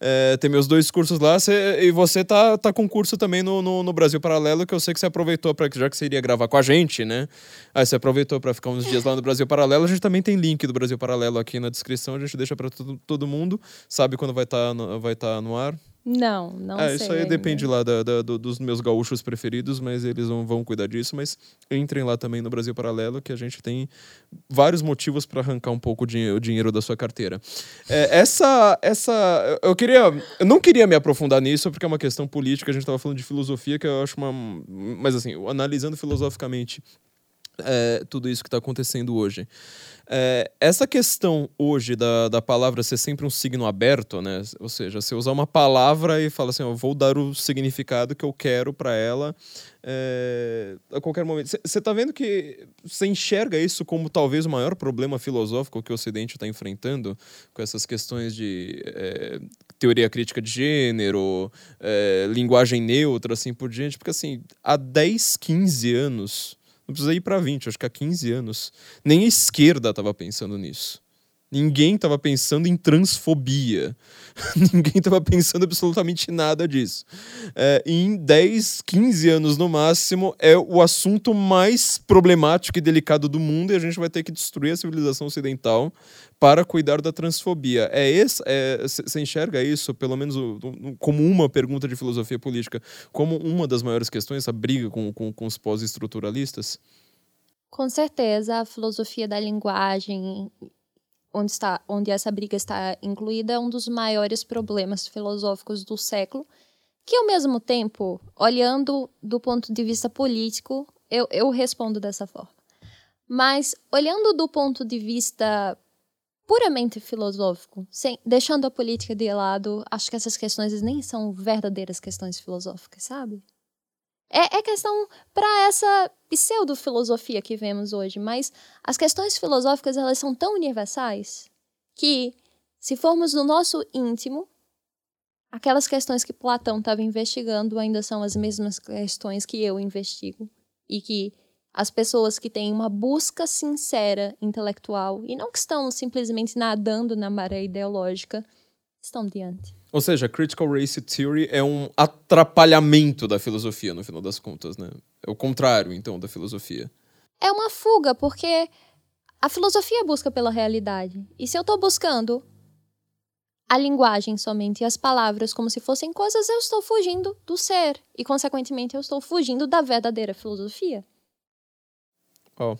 A: É, tem meus dois cursos lá. Cê, e você tá, tá com curso também no, no, no, Brasil Paralelo, que eu sei que você aproveitou, para já que você iria gravar com a gente, né? Aí você aproveitou para ficar uns dias lá no Brasil Paralelo. A gente também tem link do Brasil Paralelo aqui na descrição. A gente deixa para todo, todo mundo. Sabe quando vai estar tá vai tá no ar?
B: Não, não é, sei.
A: Isso aí
B: ainda.
A: depende lá da, da, do, dos meus gaúchos preferidos, mas eles vão, vão cuidar disso. Mas entrem lá também no Brasil Paralelo, que a gente tem vários motivos para arrancar um pouco o dinheiro da sua carteira. É, essa, essa. Eu queria. Eu não queria me aprofundar nisso, porque é uma questão política, a gente estava falando de filosofia, que eu acho uma. Mas assim, analisando filosoficamente é, tudo isso que está acontecendo hoje. É, essa questão hoje da, da palavra ser sempre um signo aberto, né? Ou seja, você usar uma palavra e fala assim, eu vou dar o significado que eu quero para ela é, a qualquer momento. Você está vendo que você enxerga isso como talvez o maior problema filosófico que o Ocidente está enfrentando com essas questões de é, teoria crítica de gênero, é, linguagem neutra, assim por diante, porque assim, há 10, 15 anos não precisa ir para 20, acho que há 15 anos. Nem a esquerda estava pensando nisso. Ninguém estava pensando em transfobia. Ninguém estava pensando absolutamente nada disso. É, em 10, 15 anos no máximo, é o assunto mais problemático e delicado do mundo e a gente vai ter que destruir a civilização ocidental para cuidar da transfobia. É esse, você é, enxerga isso, pelo menos como uma pergunta de filosofia política, como uma das maiores questões, a briga com, com, com os pós-estruturalistas?
B: Com certeza, a filosofia da linguagem onde, está, onde essa briga está incluída, é um dos maiores problemas filosóficos do século, que ao mesmo tempo, olhando do ponto de vista político, eu, eu respondo dessa forma. Mas olhando do ponto de vista puramente filosófico, sem, deixando a política de lado, acho que essas questões nem são verdadeiras questões filosóficas, sabe? É, é questão para essa pseudo-filosofia que vemos hoje, mas as questões filosóficas elas são tão universais que, se formos no nosso íntimo, aquelas questões que Platão estava investigando ainda são as mesmas questões que eu investigo e que as pessoas que têm uma busca sincera intelectual e não que estão simplesmente nadando na maré ideológica estão diante.
A: Ou seja, Critical Race Theory é um atrapalhamento da filosofia, no final das contas, né? É o contrário, então, da filosofia.
B: É uma fuga, porque a filosofia busca pela realidade. E se eu estou buscando a linguagem somente e as palavras como se fossem coisas, eu estou fugindo do ser. E, consequentemente, eu estou fugindo da verdadeira filosofia.
A: Oh.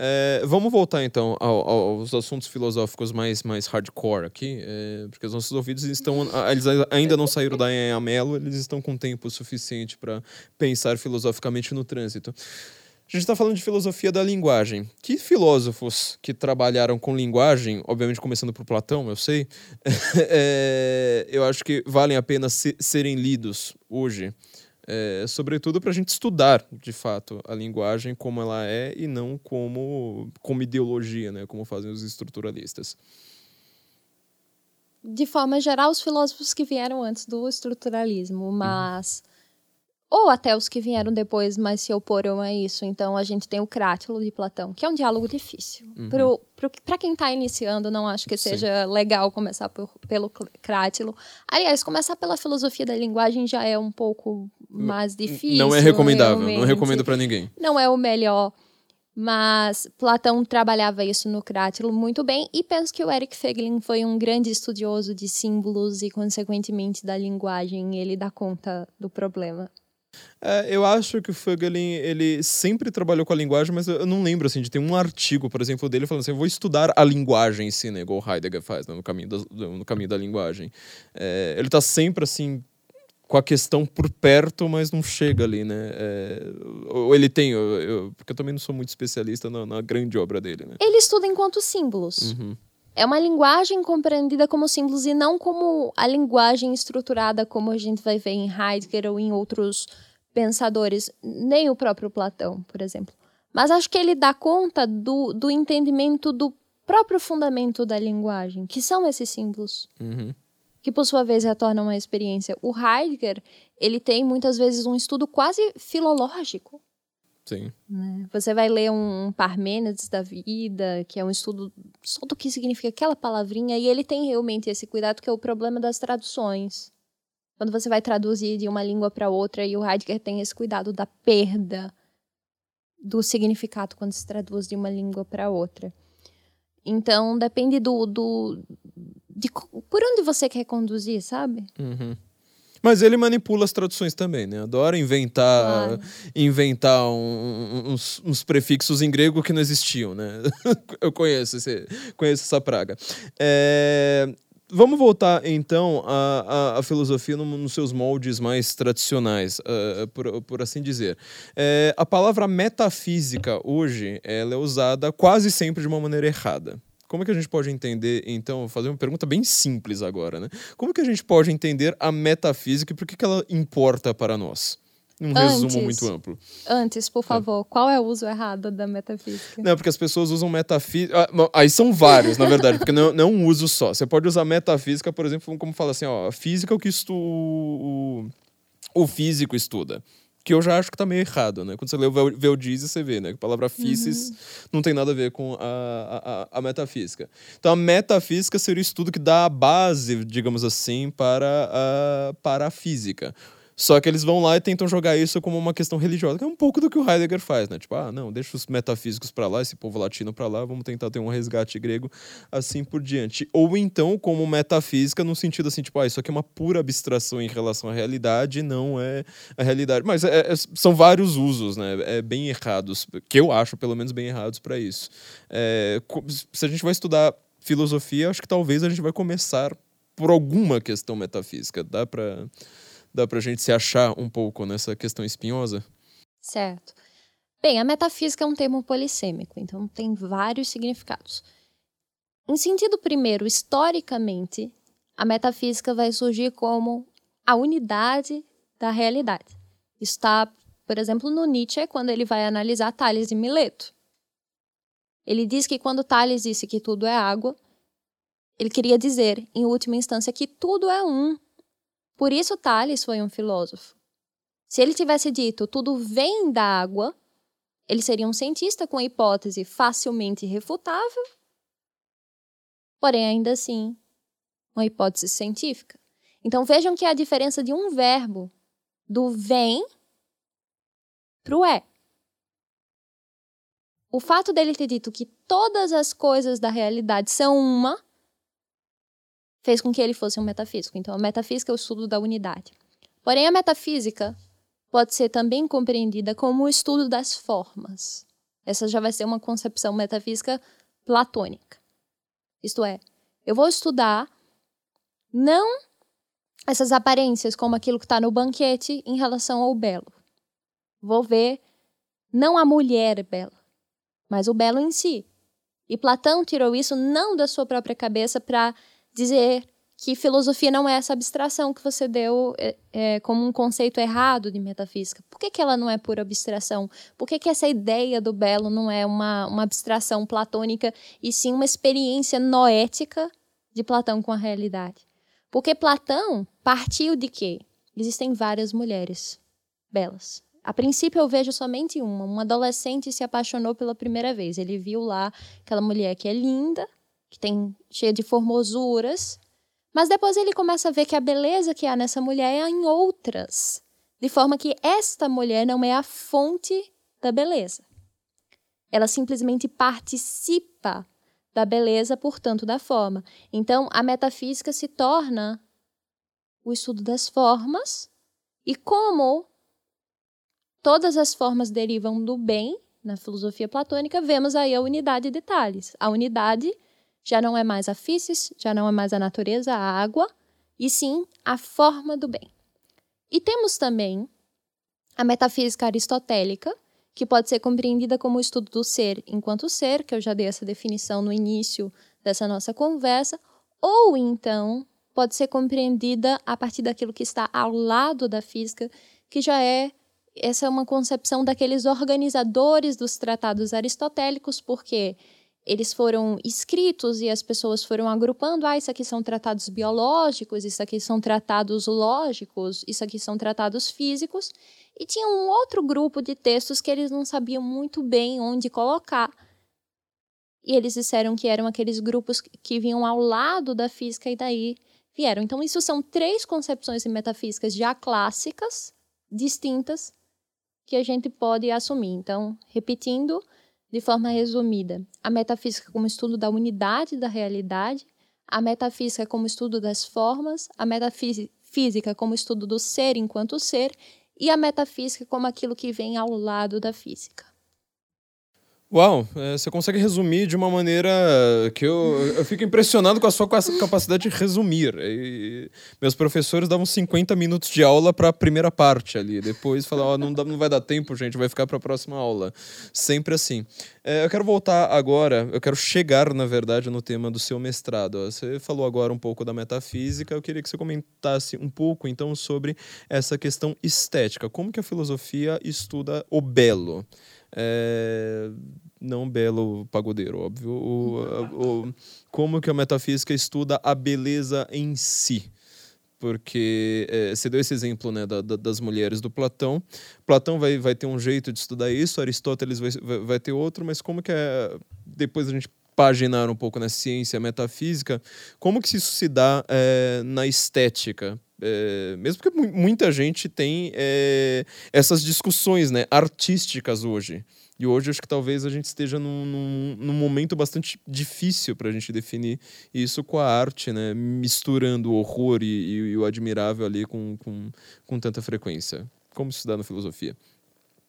A: É, vamos voltar então ao, aos assuntos filosóficos mais, mais hardcore aqui, é, porque os nossos ouvidos estão. Eles ainda não saíram da Amelo, eles estão com tempo suficiente para pensar filosoficamente no trânsito. A gente está falando de filosofia da linguagem. Que filósofos que trabalharam com linguagem, obviamente começando por Platão, eu sei, é, eu acho que valem a pena se, serem lidos hoje é, sobretudo para a gente estudar, de fato, a linguagem como ela é e não como, como ideologia, né, como fazem os estruturalistas.
B: De forma geral, os filósofos que vieram antes do estruturalismo, mas ou até os que vieram depois, mas se oporam a isso. Então a gente tem o Crátilo de Platão, que é um diálogo difícil. Uhum. Para quem está iniciando, não acho que seja Sim. legal começar por, pelo Crátilo. Aliás, começar pela filosofia da linguagem já é um pouco mais difícil.
A: Não é recomendável, realmente. não recomendo para ninguém.
B: Não é o melhor. Mas Platão trabalhava isso no Crátilo muito bem e penso que o Eric Feglin foi um grande estudioso de símbolos e, consequentemente, da linguagem. Ele dá conta do problema.
A: É, eu acho que o Fögelin, ele sempre trabalhou com a linguagem, mas eu não lembro, assim, de ter um artigo, por exemplo, dele falando assim, eu vou estudar a linguagem em si, né, igual Heidegger faz, né, no, caminho da, no caminho da linguagem. É, ele tá sempre, assim, com a questão por perto, mas não chega ali, né? É, ou ele tem, eu, eu, porque eu também não sou muito especialista na, na grande obra dele, né?
B: Ele estuda enquanto símbolos.
A: Uhum.
B: É uma linguagem compreendida como símbolos e não como a linguagem estruturada como a gente vai ver em Heidegger ou em outros pensadores, nem o próprio Platão, por exemplo. Mas acho que ele dá conta do, do entendimento do próprio fundamento da linguagem, que são esses símbolos.
A: Uhum.
B: Que, por sua vez, retornam uma experiência. O Heidegger, ele tem muitas vezes um estudo quase filológico.
A: Sim.
B: Né? Você vai ler um Parmênides da vida, que é um estudo só do que significa aquela palavrinha, e ele tem realmente esse cuidado que é o problema das traduções quando você vai traduzir de uma língua para outra, e o Heidegger tem esse cuidado da perda do significado quando se traduz de uma língua para outra. Então, depende do, do de por onde você quer conduzir, sabe?
A: Uhum. Mas ele manipula as traduções também, né? Adora inventar, claro. inventar um, uns, uns, prefixos em grego que não existiam, né? Eu conheço, esse, conheço essa praga. É, Vamos voltar então à, à, à filosofia no, nos seus moldes mais tradicionais, uh, por, por, assim dizer. É, a palavra metafísica hoje ela é usada quase sempre de uma maneira errada. Como é que a gente pode entender, então, vou fazer uma pergunta bem simples agora, né? Como é que a gente pode entender a metafísica e por que, que ela importa para nós? Um antes, resumo muito amplo.
B: Antes, por é. favor, é. qual é o uso errado da metafísica?
A: Não, porque as pessoas usam metafísica. Ah, aí são vários, na verdade, porque não, não é um uso só. Você pode usar metafísica, por exemplo, como fala assim, ó, física é o que estu... o físico estuda que eu já acho que tá meio errado, né? Quando você lê o Veldise, você vê, né? Que a palavra físis uhum. não tem nada a ver com a, a, a, metafísica. Então, a metafísica seria o estudo que dá a base, digamos assim, para a, para a física. Só que eles vão lá e tentam jogar isso como uma questão religiosa, que é um pouco do que o Heidegger faz, né? Tipo, ah, não, deixa os metafísicos para lá, esse povo latino para lá, vamos tentar ter um resgate grego, assim por diante. Ou então, como metafísica, no sentido assim, tipo, ah, isso aqui é uma pura abstração em relação à realidade, não é a realidade. Mas é, é, são vários usos, né? É bem errados, que eu acho, pelo menos, bem errados para isso. É, se a gente vai estudar filosofia, acho que talvez a gente vai começar por alguma questão metafísica. Dá para dá pra gente se achar um pouco nessa questão espinhosa?
B: Certo. Bem, a metafísica é um termo polissêmico, então tem vários significados. Em sentido primeiro, historicamente, a metafísica vai surgir como a unidade da realidade. Está, por exemplo, no Nietzsche, quando ele vai analisar Tales e Mileto. Ele diz que quando Tales disse que tudo é água, ele queria dizer, em última instância, que tudo é um, por isso Tales foi um filósofo. Se ele tivesse dito tudo vem da água, ele seria um cientista com a hipótese facilmente refutável, porém ainda assim uma hipótese científica. Então vejam que é a diferença de um verbo do vem para o é. O fato dele ter dito que todas as coisas da realidade são uma fez com que ele fosse um metafísico. Então, a metafísica é o estudo da unidade. Porém, a metafísica pode ser também compreendida como o estudo das formas. Essa já vai ser uma concepção metafísica platônica. Isto é, eu vou estudar não essas aparências como aquilo que está no banquete em relação ao belo. Vou ver não a mulher bela, mas o belo em si. E Platão tirou isso não da sua própria cabeça para dizer que filosofia não é essa abstração que você deu é, é, como um conceito errado de metafísica. Por que, que ela não é pura abstração? Por que, que essa ideia do belo não é uma, uma abstração platônica e sim uma experiência noética de Platão com a realidade? Porque Platão partiu de quê? Existem várias mulheres belas. A princípio eu vejo somente uma. Um adolescente se apaixonou pela primeira vez. Ele viu lá aquela mulher que é linda, que tem cheia de formosuras, mas depois ele começa a ver que a beleza que há nessa mulher é em outras, de forma que esta mulher não é a fonte da beleza. Ela simplesmente participa da beleza, portanto, da forma. Então, a metafísica se torna o estudo das formas e como todas as formas derivam do bem, na filosofia platônica, vemos aí a unidade de Tales. A unidade já não é mais a físis, já não é mais a natureza, a água, e sim a forma do bem. E temos também a metafísica aristotélica, que pode ser compreendida como o estudo do ser enquanto ser, que eu já dei essa definição no início dessa nossa conversa, ou então pode ser compreendida a partir daquilo que está ao lado da física, que já é essa é uma concepção daqueles organizadores dos tratados aristotélicos, porque eles foram escritos e as pessoas foram agrupando, ah, isso aqui são tratados biológicos, isso aqui são tratados lógicos, isso aqui são tratados físicos, e tinha um outro grupo de textos que eles não sabiam muito bem onde colocar. E eles disseram que eram aqueles grupos que vinham ao lado da física e daí vieram. Então, isso são três concepções metafísicas já clássicas, distintas, que a gente pode assumir. Então, repetindo de forma resumida, a metafísica como estudo da unidade da realidade, a metafísica como estudo das formas, a metafísica como estudo do ser enquanto ser e a metafísica como aquilo que vem ao lado da física.
A: Uau, é, você consegue resumir de uma maneira que eu, eu fico impressionado com a sua capacidade de resumir. E meus professores davam 50 minutos de aula para a primeira parte ali, depois falavam, oh, não, não vai dar tempo, gente, vai ficar para a próxima aula. Sempre assim. É, eu quero voltar agora, eu quero chegar, na verdade, no tema do seu mestrado. Você falou agora um pouco da metafísica, eu queria que você comentasse um pouco, então, sobre essa questão estética. Como que a filosofia estuda o belo? É, não belo pagodeiro, óbvio. O, o, como que a metafísica estuda a beleza em si. Porque é, você deu esse exemplo né, da, da, das mulheres do Platão. Platão vai, vai ter um jeito de estudar isso, Aristóteles vai, vai, ter outro, mas como que é. Depois a gente paginar um pouco na ciência metafísica, como que isso se dá é, na estética? É, mesmo porque muita gente tem é, essas discussões né, artísticas hoje. E hoje acho que talvez a gente esteja num, num, num momento bastante difícil para a gente definir isso com a arte, né? misturando o horror e, e, e o admirável ali com, com, com tanta frequência. Como dá na filosofia?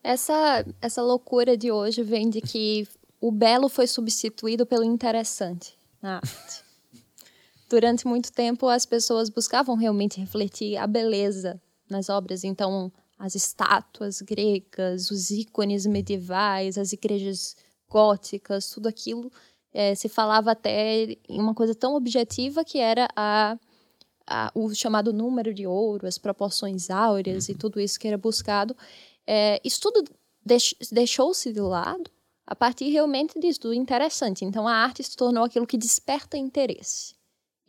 B: Essa, essa loucura de hoje vem de que o belo foi substituído pelo interessante na arte. Durante muito tempo, as pessoas buscavam realmente refletir a beleza nas obras. Então, as estátuas gregas, os ícones medievais, as igrejas góticas, tudo aquilo é, se falava até em uma coisa tão objetiva que era a, a, o chamado número de ouro, as proporções áureas e tudo isso que era buscado. É, isso tudo deix, deixou-se de lado a partir realmente disso, do interessante. Então a arte se tornou aquilo que desperta interesse.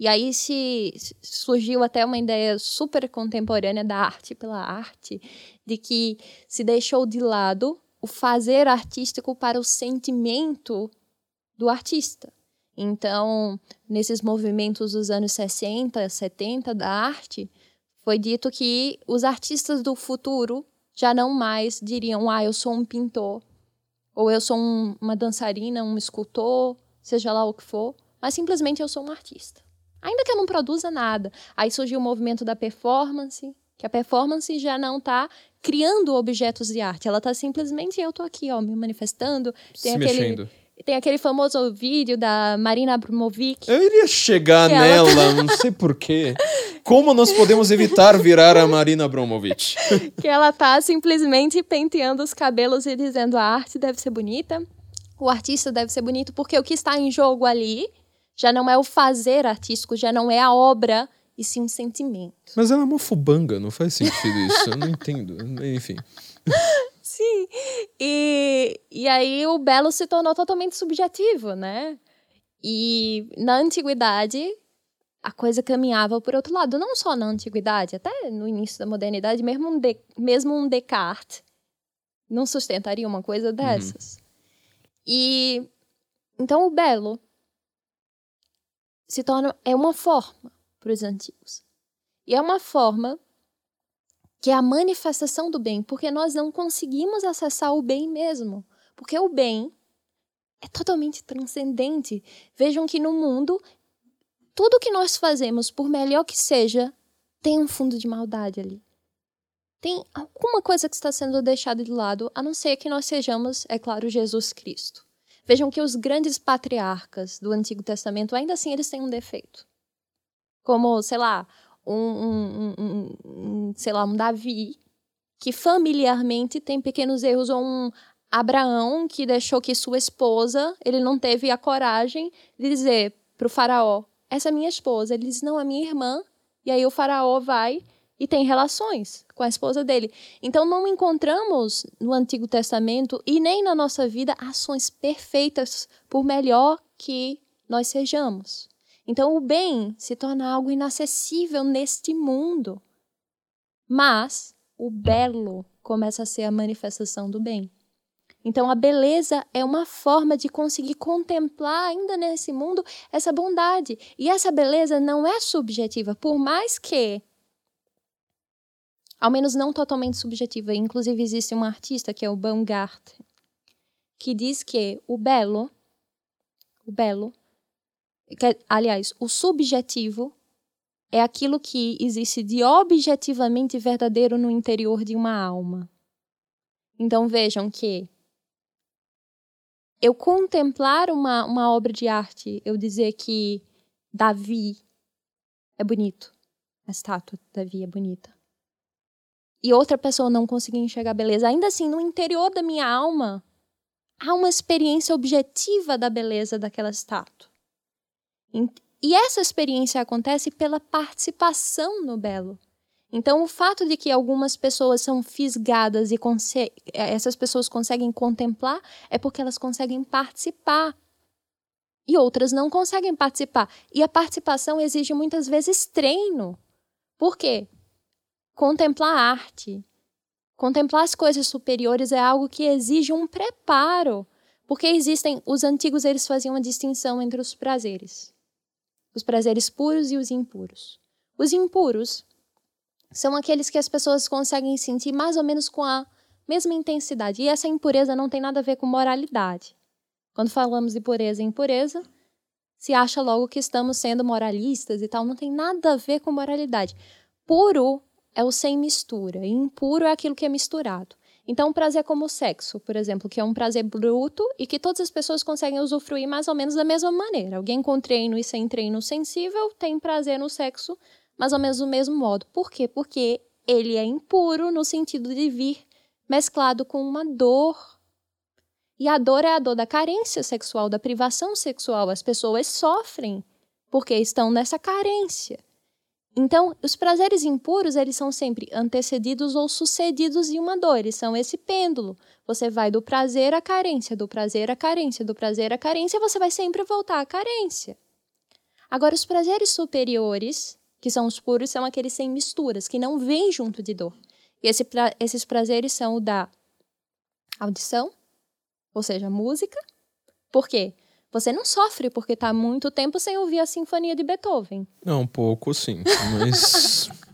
B: E aí se surgiu até uma ideia super contemporânea da arte pela arte, de que se deixou de lado o fazer artístico para o sentimento do artista. Então, nesses movimentos dos anos 60, 70 da arte, foi dito que os artistas do futuro já não mais diriam: "Ah, eu sou um pintor", ou "Eu sou um, uma dançarina, um escultor", seja lá o que for, mas simplesmente eu sou um artista. Ainda que eu não produza nada. Aí surgiu o movimento da performance, que a performance já não está criando objetos de arte, ela está simplesmente eu estou aqui, ó, me manifestando. Tem
A: Se
B: aquele
A: mexendo.
B: tem aquele famoso vídeo da Marina Abramovic.
A: Eu iria chegar
B: Que
A: nela,
B: ela-
A: não sei porquê. Como nós podemos evitar virar a Marina Abramovic?
B: que ela tá simplesmente penteando os cabelos e dizendo a arte deve ser bonita, o artista deve ser bonito, porque o que está em jogo ali já não é o fazer artístico, já não é a obra, e sim o sentimento.
A: Mas ela é uma fubanga, não faz sentido isso. Eu não entendo. Enfim.
B: Sim. E, e aí o belo se tornou totalmente subjetivo, né? E na antiguidade a coisa caminhava por outro lado, não só na antiguidade, até no início da modernidade, mesmo um, De- mesmo um Descartes não sustentaria uma coisa dessas. E então o belo se torna é uma forma para os antigos. E é uma forma que é a manifestação do bem, porque nós não conseguimos acessar o bem mesmo, porque o bem é totalmente transcendente. Vejam que no mundo tudo que nós fazemos, por melhor que seja, tem um fundo de maldade ali. tem alguma coisa que está sendo deixada de lado, a não ser que nós sejamos, é claro, Jesus Cristo. Vejam que os grandes patriarcas do Antigo Testamento, ainda assim, eles têm um defeito. Como, sei lá, um, um, um, um sei lá, um Davi, que familiarmente tem pequenos erros, ou um Abraão, que deixou que sua esposa, ele não teve a coragem de dizer para o faraó, essa é minha esposa. Ele diz, não, é minha irmã. E aí o faraó vai e tem relações com a esposa dele. Então não encontramos no Antigo Testamento e nem na nossa vida ações perfeitas por melhor que nós sejamos. Então o bem se torna algo inacessível neste mundo. Mas o belo começa a ser a manifestação do bem. Então, a beleza é uma forma de conseguir contemplar, ainda nesse mundo, essa bondade. E essa beleza não é subjetiva, por mais que ao menos não totalmente subjetiva. Inclusive, existe um artista, que é o Baumgarten, que diz que o belo, o belo, que, aliás, o subjetivo é aquilo que existe de objetivamente verdadeiro no interior de uma alma. Então vejam que eu contemplar uma, uma obra de arte, eu dizer que Davi é bonito, a estátua de Davi é bonita e outra pessoa não conseguir enxergar beleza, ainda assim, no interior da minha alma, há uma experiência objetiva da beleza daquela estátua. E essa experiência acontece pela participação no belo. Então, o fato de que algumas pessoas são fisgadas e essas pessoas conseguem contemplar é porque elas conseguem participar. E outras não conseguem participar. E a participação exige muitas vezes treino. Por quê? Contemplar a arte, contemplar as coisas superiores é algo que exige um preparo, porque existem os antigos eles faziam uma distinção entre os prazeres, os prazeres puros e os impuros. Os impuros são aqueles que as pessoas conseguem sentir mais ou menos com a mesma intensidade. E essa impureza não tem nada a ver com moralidade. Quando falamos de pureza e impureza, se acha logo que estamos sendo moralistas e tal. Não tem nada a ver com moralidade. Puro é o sem mistura, e impuro é aquilo que é misturado. Então, prazer como o sexo, por exemplo, que é um prazer bruto e que todas as pessoas conseguem usufruir mais ou menos da mesma maneira. Alguém com treino e sem treino sensível tem prazer no sexo mais ou menos do mesmo modo. Por quê? Porque ele é impuro no sentido de vir mesclado com uma dor. E a dor é a dor da carência sexual, da privação sexual. As pessoas sofrem porque estão nessa carência. Então, os prazeres impuros, eles são sempre antecedidos ou sucedidos de uma dor, eles são esse pêndulo. Você vai do prazer à carência, do prazer à carência, do prazer à carência, você vai sempre voltar à carência. Agora, os prazeres superiores, que são os puros, são aqueles sem misturas, que não vêm junto de dor. E esse pra, esses prazeres são o da audição, ou seja, música. Por quê? Você não sofre porque está muito tempo sem ouvir a sinfonia de Beethoven.
A: Não, um pouco sim, mas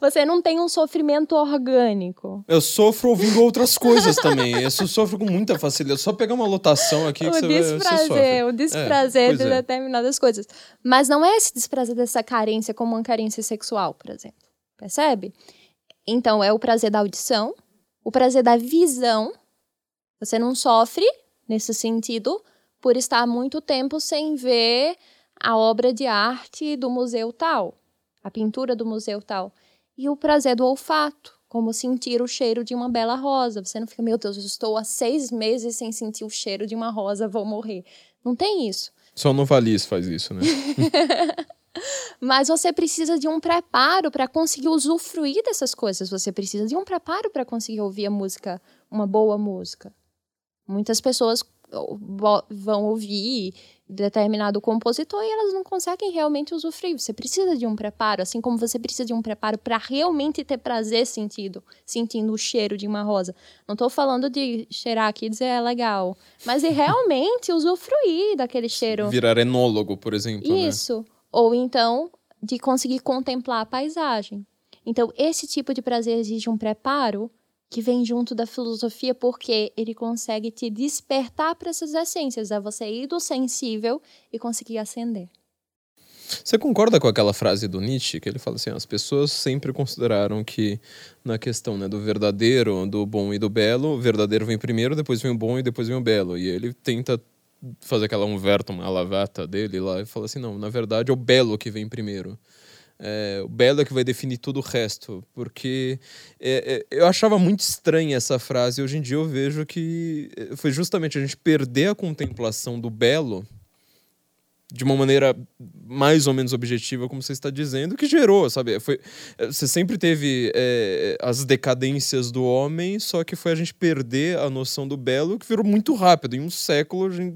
B: Você não tem um sofrimento orgânico.
A: Eu sofro ouvindo outras coisas também. Eu sofro com muita facilidade. Só pegar uma lotação aqui
B: o
A: que você,
B: desprazer,
A: você sofre.
B: O desprazer
A: é,
B: de
A: é.
B: determinadas coisas. Mas não é esse desprazer dessa carência como uma carência sexual, por exemplo. Percebe? Então, é o prazer da audição, o prazer da visão. Você não sofre nesse sentido por estar muito tempo sem ver a obra de arte do museu tal, a pintura do museu tal. E o prazer do olfato, como sentir o cheiro de uma bela rosa. Você não fica, meu Deus, eu estou há seis meses sem sentir o cheiro de uma rosa, vou morrer. Não tem isso.
A: Só no Valis faz isso, né?
B: Mas você precisa de um preparo para conseguir usufruir dessas coisas. Você precisa de um preparo para conseguir ouvir a música, uma boa música. Muitas pessoas vão ouvir determinado compositor e elas não conseguem realmente usufruir. Você precisa de um preparo, assim como você precisa de um preparo para realmente ter prazer sentido, sentindo o cheiro de uma rosa. Não estou falando de cheirar aqui e dizer é legal, mas de realmente usufruir daquele cheiro.
A: Virar enólogo, por exemplo.
B: Né? Isso.
A: Né?
B: Ou então de conseguir contemplar a paisagem. Então, esse tipo de prazer exige um preparo que vem junto da filosofia porque ele consegue te despertar para essas essências, a você ir do sensível e conseguir ascender.
A: Você concorda com aquela frase do Nietzsche que ele fala assim: as pessoas sempre consideraram que na questão né, do verdadeiro, do bom e do belo, o verdadeiro vem primeiro, depois vem o bom e depois vem o belo. E ele tenta fazer aquela umvertum alavata dele lá e fala assim: não, na verdade é o belo que vem primeiro. É, o belo é que vai definir todo o resto, porque é, é, eu achava muito estranha essa frase. Hoje em dia eu vejo que é, foi justamente a gente perder a contemplação do belo de uma maneira mais ou menos objetiva, como você está dizendo, que gerou, sabe? Foi, você sempre teve é, as decadências do homem, só que foi a gente perder a noção do belo, que virou muito rápido. Em um século, gente,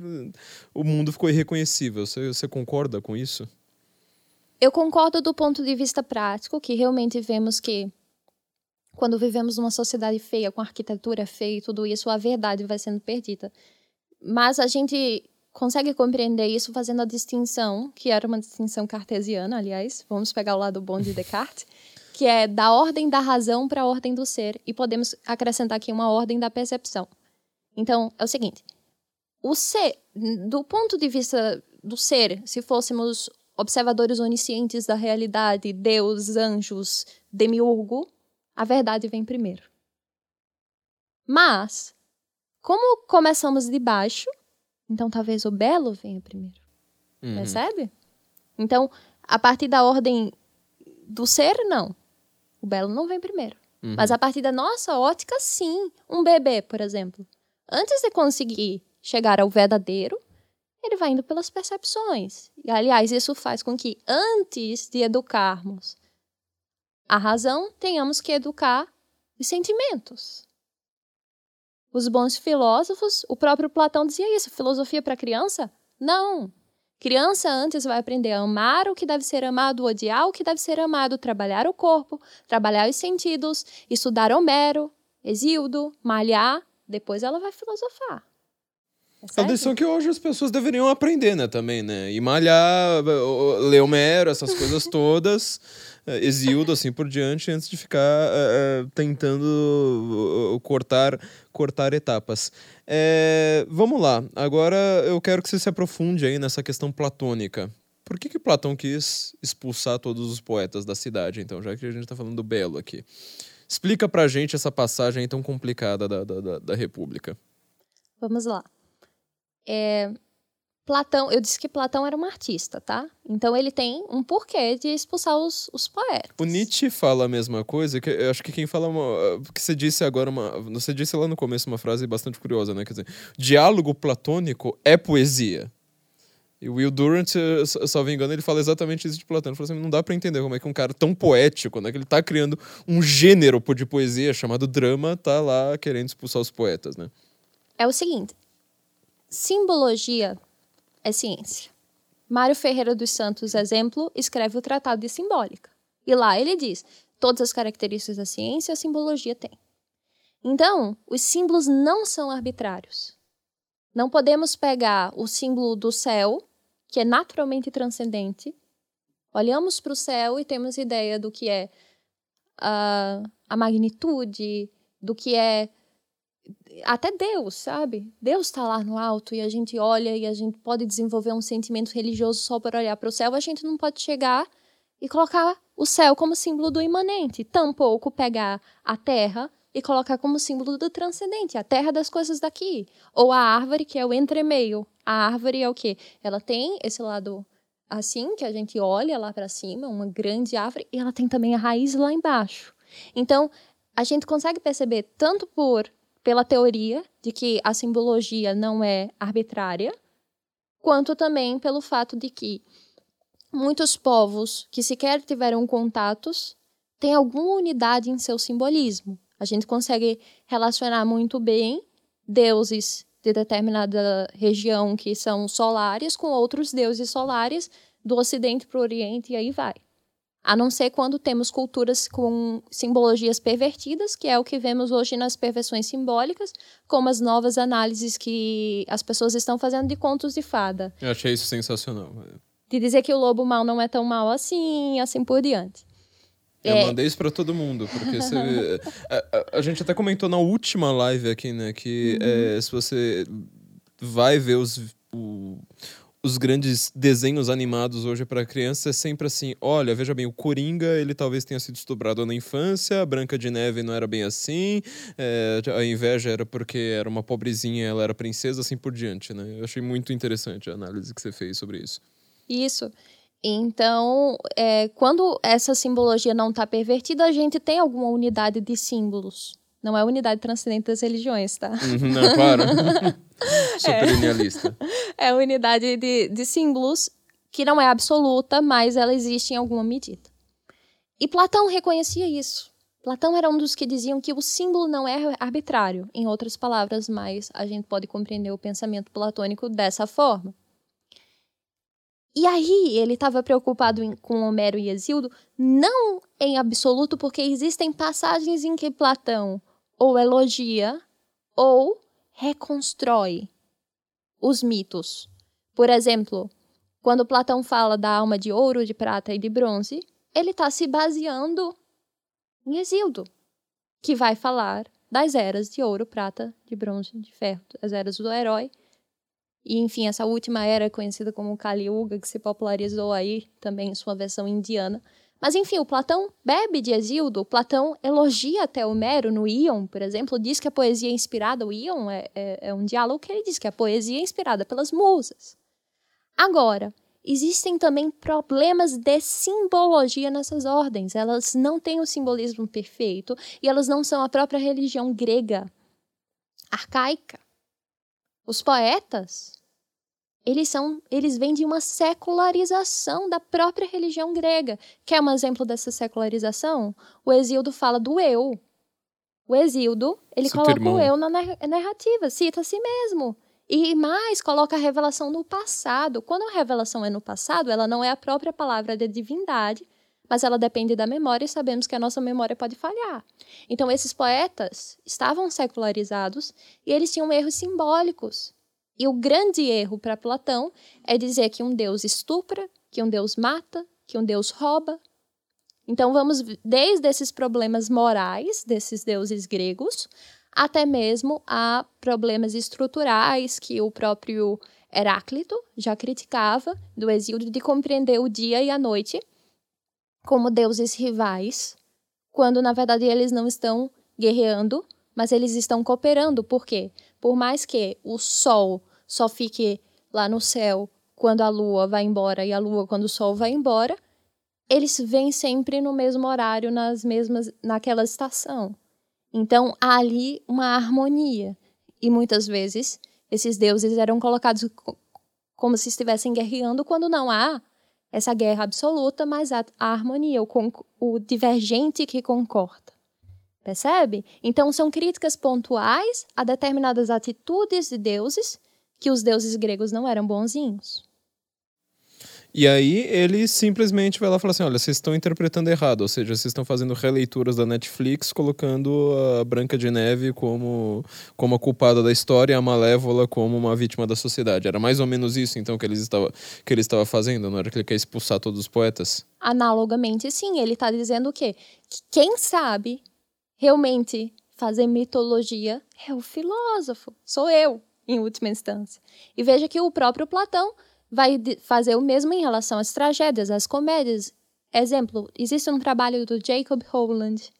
A: o mundo ficou irreconhecível. Você, você concorda com isso?
B: Eu concordo do ponto de vista prático, que realmente vemos que quando vivemos numa sociedade feia, com arquitetura feia e tudo isso, a verdade vai sendo perdida. Mas a gente consegue compreender isso fazendo a distinção, que era uma distinção cartesiana, aliás, vamos pegar o lado bom de Descartes, que é da ordem da razão para a ordem do ser, e podemos acrescentar aqui uma ordem da percepção. Então, é o seguinte: o ser, do ponto de vista do ser, se fôssemos observadores oniscientes da realidade, Deus, anjos, demiurgo, a verdade vem primeiro. Mas, como começamos de baixo, então talvez o belo venha primeiro. Uhum. Percebe? Então, a partir da ordem do ser, não. O belo não vem primeiro. Uhum. Mas a partir da nossa ótica, sim. Um bebê, por exemplo. Antes de conseguir chegar ao verdadeiro, ele vai indo pelas percepções. E, aliás, isso faz com que, antes de educarmos a razão, tenhamos que educar os sentimentos. Os bons filósofos, o próprio Platão dizia isso: filosofia para criança? Não. Criança antes vai aprender a amar o que deve ser amado, odiar o que deve ser amado, trabalhar o corpo, trabalhar os sentidos, estudar Homero, Exildo, malhar, depois ela vai filosofar.
A: É a lição que hoje as pessoas deveriam aprender, né, também, né? E malhar, ler Homero, essas coisas todas. Eh, Exildo, assim por diante, antes de ficar uh, tentando cortar, cortar etapas. É, vamos lá, agora eu quero que você se aprofunde aí nessa questão platônica. Por que, que Platão quis expulsar todos os poetas da cidade, então, já que a gente está falando do Belo aqui? Explica pra gente essa passagem tão complicada da, da, da, da República.
B: Vamos lá. É, Platão, eu disse que Platão era um artista, tá? Então ele tem um porquê de expulsar os, os poetas.
A: O Nietzsche fala a mesma coisa, que eu acho que quem fala uma, que você disse agora uma, você disse lá no começo uma frase bastante curiosa, né? Quer dizer, diálogo platônico é poesia. E o Will Durant, salvo engano, ele fala exatamente isso de Platão. Ele fala assim, não dá para entender como é que um cara tão poético, né, que ele tá criando um gênero de poesia chamado drama, tá lá querendo expulsar os poetas, né?
B: É o seguinte, simbologia é ciência. Mário Ferreira dos Santos, exemplo, escreve o Tratado de Simbólica. E lá ele diz: todas as características da ciência a simbologia tem. Então, os símbolos não são arbitrários. Não podemos pegar o símbolo do céu, que é naturalmente transcendente, olhamos para o céu e temos ideia do que é a, a magnitude, do que é até Deus, sabe? Deus está lá no alto e a gente olha e a gente pode desenvolver um sentimento religioso só por olhar para o céu. A gente não pode chegar e colocar o céu como símbolo do imanente, tampouco pegar a terra e colocar como símbolo do transcendente, a terra das coisas daqui, ou a árvore que é o entremeio. A árvore é o quê? Ela tem esse lado assim que a gente olha lá para cima, uma grande árvore, e ela tem também a raiz lá embaixo. Então, a gente consegue perceber tanto por pela teoria de que a simbologia não é arbitrária, quanto também pelo fato de que muitos povos que sequer tiveram contatos têm alguma unidade em seu simbolismo. A gente consegue relacionar muito bem deuses de determinada região que são solares com outros deuses solares do Ocidente para o Oriente e aí vai. A não ser quando temos culturas com simbologias pervertidas, que é o que vemos hoje nas perversões simbólicas, como as novas análises que as pessoas estão fazendo de contos de fada.
A: Eu achei isso sensacional.
B: De dizer que o lobo mal não é tão mal assim, assim por diante.
A: Eu é... mandei isso pra todo mundo, porque você, a, a, a, gente até comentou na última live aqui, né, que uhum. é, se você vai ver os, o, os grandes desenhos animados hoje para criança é sempre assim, olha, veja bem, o Coringa, ele talvez tenha sido estuprado na infância, a Branca de Neve não era bem assim, é, a inveja era porque era uma pobrezinha, ela era princesa, assim por diante, né? Eu achei muito interessante a análise que você fez sobre isso.
B: Isso. Então, é, quando essa simbologia não está pervertida, a gente tem alguma unidade de símbolos. Não é unidade transcendente das religiões, tá?
A: Uhum, não, claro. Super
B: É, é unidade de, de símbolos que não é absoluta, mas ela existe em alguma medida. E Platão reconhecia isso. Platão era um dos que diziam que o símbolo não é arbitrário, em outras palavras, mas a gente pode compreender o pensamento platônico dessa forma. E aí ele estava preocupado em, com Homero e Exildo, não em absoluto, porque existem passagens em que Platão ou elogia ou reconstrói os mitos. Por exemplo, quando Platão fala da alma de ouro, de prata e de bronze, ele está se baseando em Exildo, que vai falar das eras de ouro, prata, de bronze, de ferro, as eras do herói e, enfim, essa última era conhecida como Kali Yuga, que se popularizou aí também em sua versão indiana. Mas, enfim, o Platão bebe de Exildo, Platão elogia até Homero no Ion, por exemplo, diz que a poesia é inspirada, o Ion é, é, é um diálogo que ele diz que a poesia é inspirada pelas musas. Agora, existem também problemas de simbologia nessas ordens. Elas não têm o simbolismo perfeito e elas não são a própria religião grega arcaica. Os poetas, eles são, eles vêm de uma secularização da própria religião grega. Quer um exemplo dessa secularização? O Exildo fala do eu. O Exildo, ele Seu coloca irmão. o eu na narrativa, cita a si mesmo. E mais, coloca a revelação no passado. Quando a revelação é no passado, ela não é a própria palavra da divindade, mas ela depende da memória e sabemos que a nossa memória pode falhar. Então, esses poetas estavam secularizados e eles tinham erros simbólicos. E o grande erro para Platão é dizer que um deus estupra, que um deus mata, que um deus rouba. Então, vamos desde esses problemas morais desses deuses gregos até mesmo a problemas estruturais que o próprio Heráclito já criticava do exílio de compreender o dia e a noite como deuses rivais, quando na verdade eles não estão guerreando, mas eles estão cooperando. Por quê? Por mais que o Sol só fique lá no céu quando a Lua vai embora e a Lua quando o Sol vai embora, eles vêm sempre no mesmo horário, nas mesmas, naquela estação. Então há ali uma harmonia. E muitas vezes esses deuses eram colocados como se estivessem guerreando quando não há essa guerra absoluta, mas a, a harmonia, o, o divergente que concorda. Percebe? Então, são críticas pontuais a determinadas atitudes de deuses que os deuses gregos não eram bonzinhos.
A: E aí ele simplesmente vai lá e fala assim: olha, vocês estão interpretando errado, ou seja, vocês estão fazendo releituras da Netflix, colocando a Branca de Neve como, como a culpada da história e a Malévola como uma vítima da sociedade. Era mais ou menos isso, então, que, eles estava, que ele estava fazendo, não era que ele quer expulsar todos os poetas?
B: Analogamente, sim. Ele está dizendo o quê? Que quem sabe realmente fazer mitologia é o filósofo, sou eu, em última instância. E veja que o próprio Platão vai fazer o mesmo em relação às tragédias, às comédias. Exemplo, existe um trabalho do Jacob Holland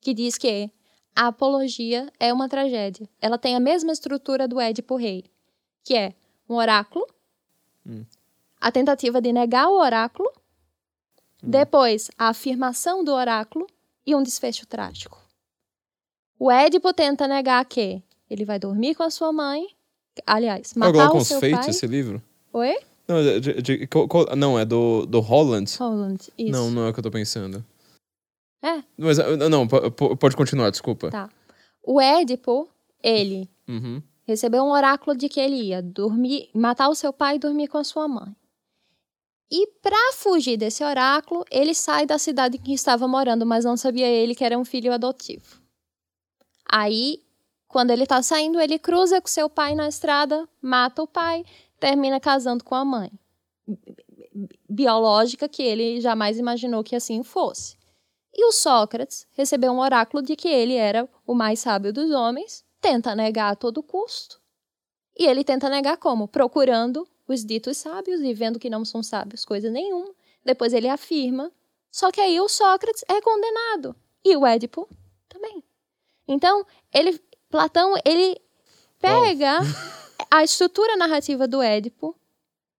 B: que diz que a apologia é uma tragédia. Ela tem a mesma estrutura do Édipo Rei, que é um oráculo, hum. a tentativa de negar o oráculo, hum. depois a afirmação do oráculo e um desfecho trágico. O Édipo tenta negar que ele vai dormir com a sua mãe, aliás, matar é o seu pai.
A: esse livro?
B: Oi?
A: Não, de, de, de, não, é do, do Holland.
B: Holland, isso.
A: Não, não é o que eu tô pensando.
B: É.
A: Mas, ah, não, pode continuar, desculpa.
B: Tá. O Édipo, ele uhum. recebeu um oráculo de que ele ia dormir, matar o seu pai e dormir com a sua mãe. E para fugir desse oráculo, ele sai da cidade em que estava morando, mas não sabia ele que era um filho adotivo. Aí, quando ele tá saindo, ele cruza com seu pai na estrada, mata o pai termina casando com a mãe biológica que ele jamais imaginou que assim fosse. E o Sócrates recebeu um oráculo de que ele era o mais sábio dos homens, tenta negar a todo custo. E ele tenta negar como? Procurando os ditos sábios e vendo que não são sábios coisa nenhuma. Depois ele afirma. Só que aí o Sócrates é condenado e o Édipo também. Então, ele Platão, ele pega a estrutura narrativa do Édipo,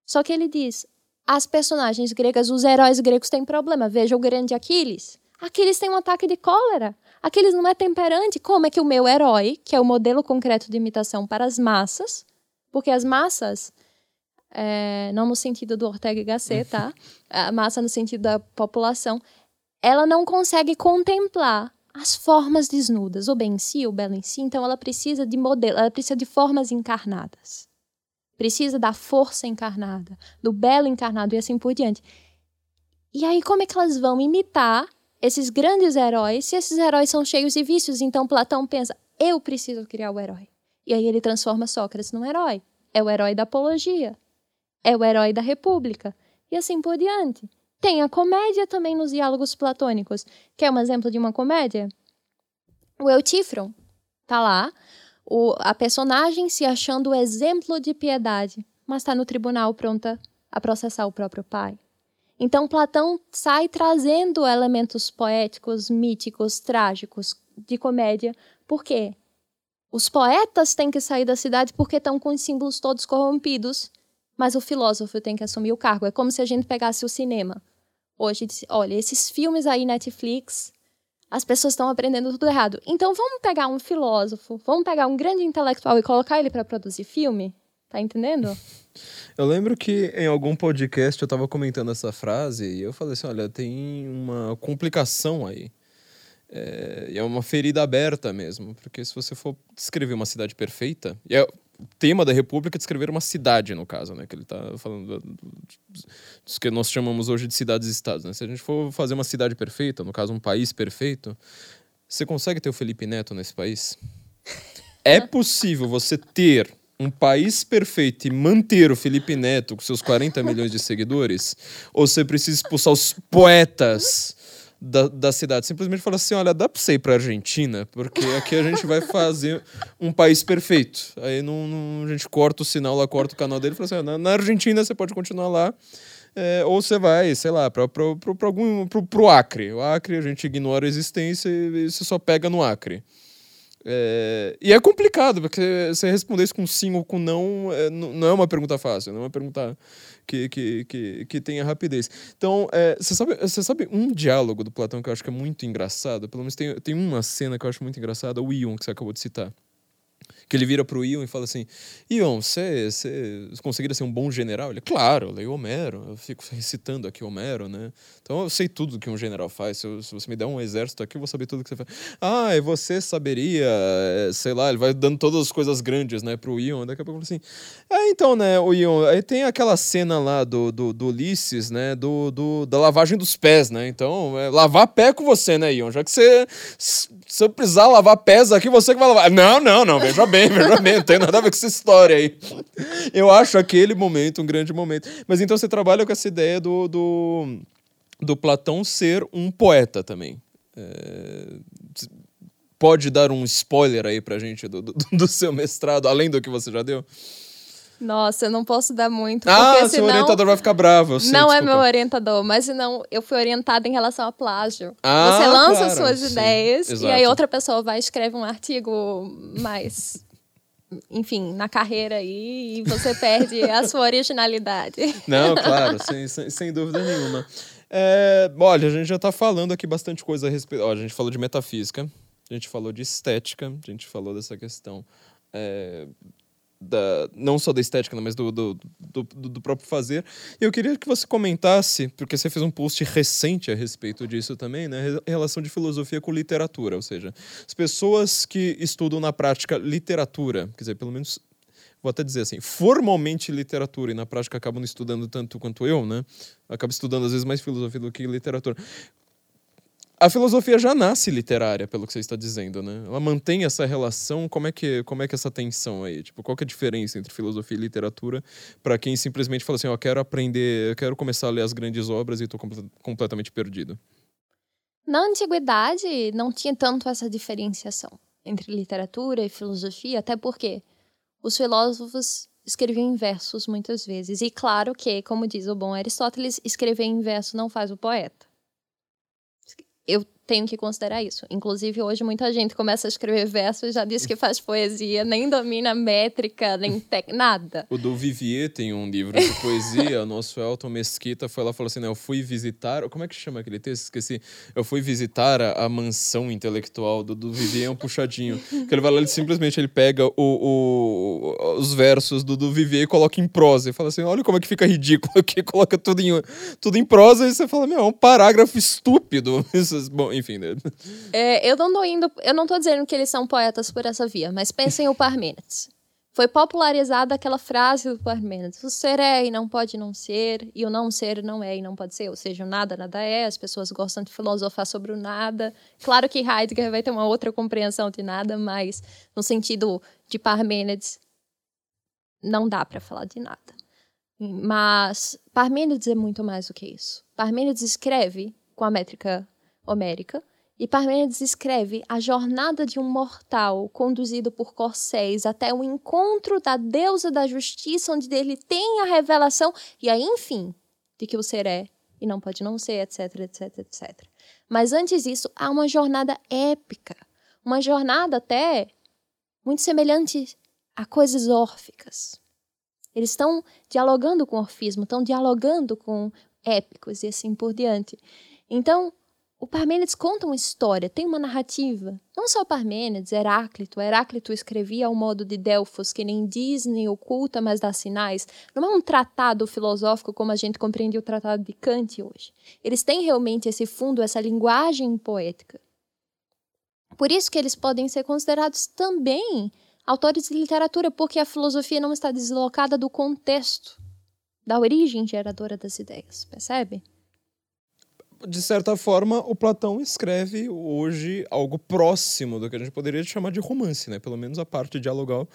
B: só que ele diz: as personagens gregas, os heróis gregos têm problema. Veja o grande Aquiles. Aquiles tem um ataque de cólera. Aquiles não é temperante. Como é que o meu herói, que é o modelo concreto de imitação para as massas, porque as massas, é, não no sentido do Ortega y Gasset, tá? A massa no sentido da população, ela não consegue contemplar as formas desnudas, o bem em si, o belo em si, então ela precisa de modelo, ela precisa de formas encarnadas. Precisa da força encarnada, do belo encarnado e assim por diante. E aí como é que elas vão imitar esses grandes heróis se esses heróis são cheios de vícios? Então Platão pensa, eu preciso criar o herói. E aí ele transforma Sócrates num herói. É o herói da apologia. É o herói da república. E assim por diante. Tem a comédia também nos diálogos platônicos. Quer um exemplo de uma comédia? O Eutífron tá lá, o, a personagem se achando exemplo de piedade, mas está no tribunal pronta a processar o próprio pai. Então Platão sai trazendo elementos poéticos, míticos, trágicos de comédia. Por quê? Os poetas têm que sair da cidade porque estão com os símbolos todos corrompidos, mas o filósofo tem que assumir o cargo. É como se a gente pegasse o cinema hoje disse: olha, esses filmes aí Netflix, as pessoas estão aprendendo tudo errado. Então vamos pegar um filósofo, vamos pegar um grande intelectual e colocar ele para produzir filme? Tá entendendo?
A: Eu lembro que em algum podcast eu estava comentando essa frase e eu falei assim: olha, tem uma complicação aí. É, é uma ferida aberta mesmo, porque se você for descrever uma cidade perfeita, e é, tema da República é descrever uma cidade, no caso, né? Que ele está falando dos que nós chamamos hoje de cidades-estados. Né? Se a gente for fazer uma cidade perfeita, no caso, um país perfeito, você consegue ter o Felipe Neto nesse país? É possível você ter um país perfeito e manter o Felipe Neto com seus 40 milhões de seguidores? Ou você precisa expulsar os poetas? Da, da cidade. Simplesmente fala assim: olha, dá pra você ir pra Argentina, porque aqui a gente vai fazer um país perfeito. Aí não, não, a gente corta o sinal lá, corta o canal dele e fala assim: na, na Argentina você pode continuar lá. É, ou você vai, sei lá, para algum pro, pro Acre. O Acre a gente ignora a existência e você só pega no Acre. É, e é complicado, porque você responder isso com sim ou com não é, não é uma pergunta fácil, não é uma pergunta que, que, que, que tenha rapidez. Então, é, você, sabe, você sabe um diálogo do Platão que eu acho que é muito engraçado? Pelo menos tem, tem uma cena que eu acho muito engraçada, o Ion, que você acabou de citar que ele vira pro Ion e fala assim: Ion, você conseguiria ser um bom general? Ele, claro, eu leio Homero, eu fico recitando aqui Homero, né? Então eu sei tudo que um general faz. Se, eu, se você me der um exército aqui, eu vou saber tudo que você faz. Ah, e você saberia, eh, sei lá, ele vai dando todas as coisas grandes, né, pro Ion. Daqui a pouco ele assim: É, então, né, o Ion, aí tem aquela cena lá do, do, do Ulisses, né, do, do, da lavagem dos pés, né? Então, é, lavar pé com você, né, Ion? Já que você, se eu precisar lavar pés aqui, você que vai lavar. Não, não, não, veja bem, bem, não tem nada a ver com essa história aí. Eu acho aquele momento um grande momento. Mas então você trabalha com essa ideia do, do, do Platão ser um poeta também. É, pode dar um spoiler aí pra gente do, do, do seu mestrado, além do que você já deu?
B: Nossa, eu não posso dar muito.
A: Ah, seu orientador vai ficar bravo. Sei,
B: não
A: desculpa.
B: é meu orientador, mas senão eu fui orientada em relação a plágio.
A: Ah,
B: Você lança
A: claro,
B: suas
A: sim,
B: ideias
A: exato.
B: e aí outra pessoa vai e escreve um artigo mais. Enfim, na carreira aí, e você perde a sua originalidade.
A: Não, claro, sem, sem, sem dúvida nenhuma. É, olha, a gente já está falando aqui bastante coisa a respeito. Ó, a gente falou de metafísica, a gente falou de estética, a gente falou dessa questão. É, da, não só da estética, né, mas do, do, do, do próprio fazer. E eu queria que você comentasse, porque você fez um post recente a respeito disso também, né? Relação de filosofia com literatura, ou seja, as pessoas que estudam na prática literatura, quer dizer, pelo menos vou até dizer assim, formalmente literatura e na prática acabam estudando tanto quanto eu, né? Acabo estudando às vezes mais filosofia do que literatura. A filosofia já nasce literária, pelo que você está dizendo, né? Ela mantém essa relação, como é que, como é que essa tensão aí? Tipo, qual é a diferença entre filosofia e literatura para quem simplesmente fala assim, ó, oh, quero aprender, eu quero começar a ler as grandes obras e estou complet completamente perdido?
B: Na antiguidade não tinha tanto essa diferenciação entre literatura e filosofia, até porque os filósofos escreviam em versos muitas vezes. E claro que, como diz o bom Aristóteles, escrever em verso não faz o poeta. Eu tenho que considerar isso. Inclusive, hoje muita gente começa a escrever versos, já diz que faz poesia, nem domina métrica, nem te... nada.
A: O do Vivier tem um livro de poesia, o nosso Elton Mesquita foi lá e falou assim, né, eu fui visitar, como é que chama aquele texto? Esqueci. Eu fui visitar a, a mansão intelectual do, do Vivier, é um puxadinho. que ele vai lá, ele simplesmente ele pega o, o, os versos do, do Vivier e coloca em prosa. E fala assim, olha como é que fica ridículo aqui, coloca tudo em, tudo em prosa e você fala, meu, é um parágrafo estúpido. Bom, enfim, né?
B: É, eu não tô indo, eu não tô dizendo que eles são poetas por essa via, mas pensem o Parmênides. Foi popularizada aquela frase do Parmênides: o ser é e não pode não ser, e o não ser não é e não pode ser, ou seja, o nada nada é. As pessoas gostam de filosofar sobre o nada. Claro que Heidegger vai ter uma outra compreensão de nada, mas no sentido de Parmênides não dá para falar de nada. Mas Parmênides é muito mais do que isso. Parmênides escreve com a métrica homérica, e Parmênides escreve a jornada de um mortal conduzido por corcéis até o encontro da deusa da justiça, onde ele tem a revelação e aí, enfim, de que o ser é e não pode não ser, etc, etc, etc. Mas antes disso, há uma jornada épica, uma jornada até muito semelhante a coisas órficas. Eles estão dialogando com o orfismo, estão dialogando com épicos e assim por diante. Então, o Parmênides conta uma história, tem uma narrativa. Não só Parmênides, Heráclito. Heráclito escrevia ao modo de Delfos, que nem Disney oculta, mas dá sinais. Não é um tratado filosófico como a gente compreende o tratado de Kant hoje. Eles têm realmente esse fundo, essa linguagem poética. Por isso que eles podem ser considerados também autores de literatura, porque a filosofia não está deslocada do contexto, da origem geradora das ideias, percebe?
A: De certa forma, o Platão escreve hoje algo próximo do que a gente poderia chamar de romance, né? Pelo menos a parte dialogal,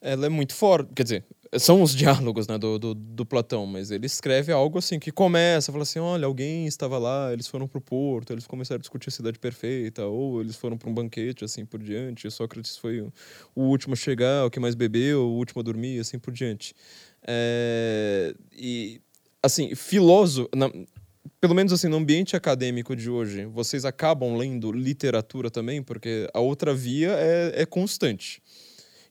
A: ela é muito forte. Quer dizer, são os diálogos né, do, do, do, Platão, mas ele escreve algo assim que começa, fala assim, olha, alguém estava lá, eles foram para o porto, eles começaram a discutir a cidade perfeita, ou eles foram para um banquete, assim por diante, Sócrates foi o, o, último a chegar, o que mais bebeu, o último a dormir, assim por diante. É, e, assim, filósofo... Pelo menos assim, no ambiente acadêmico de hoje, vocês acabam lendo literatura também? Porque a outra via é, é constante.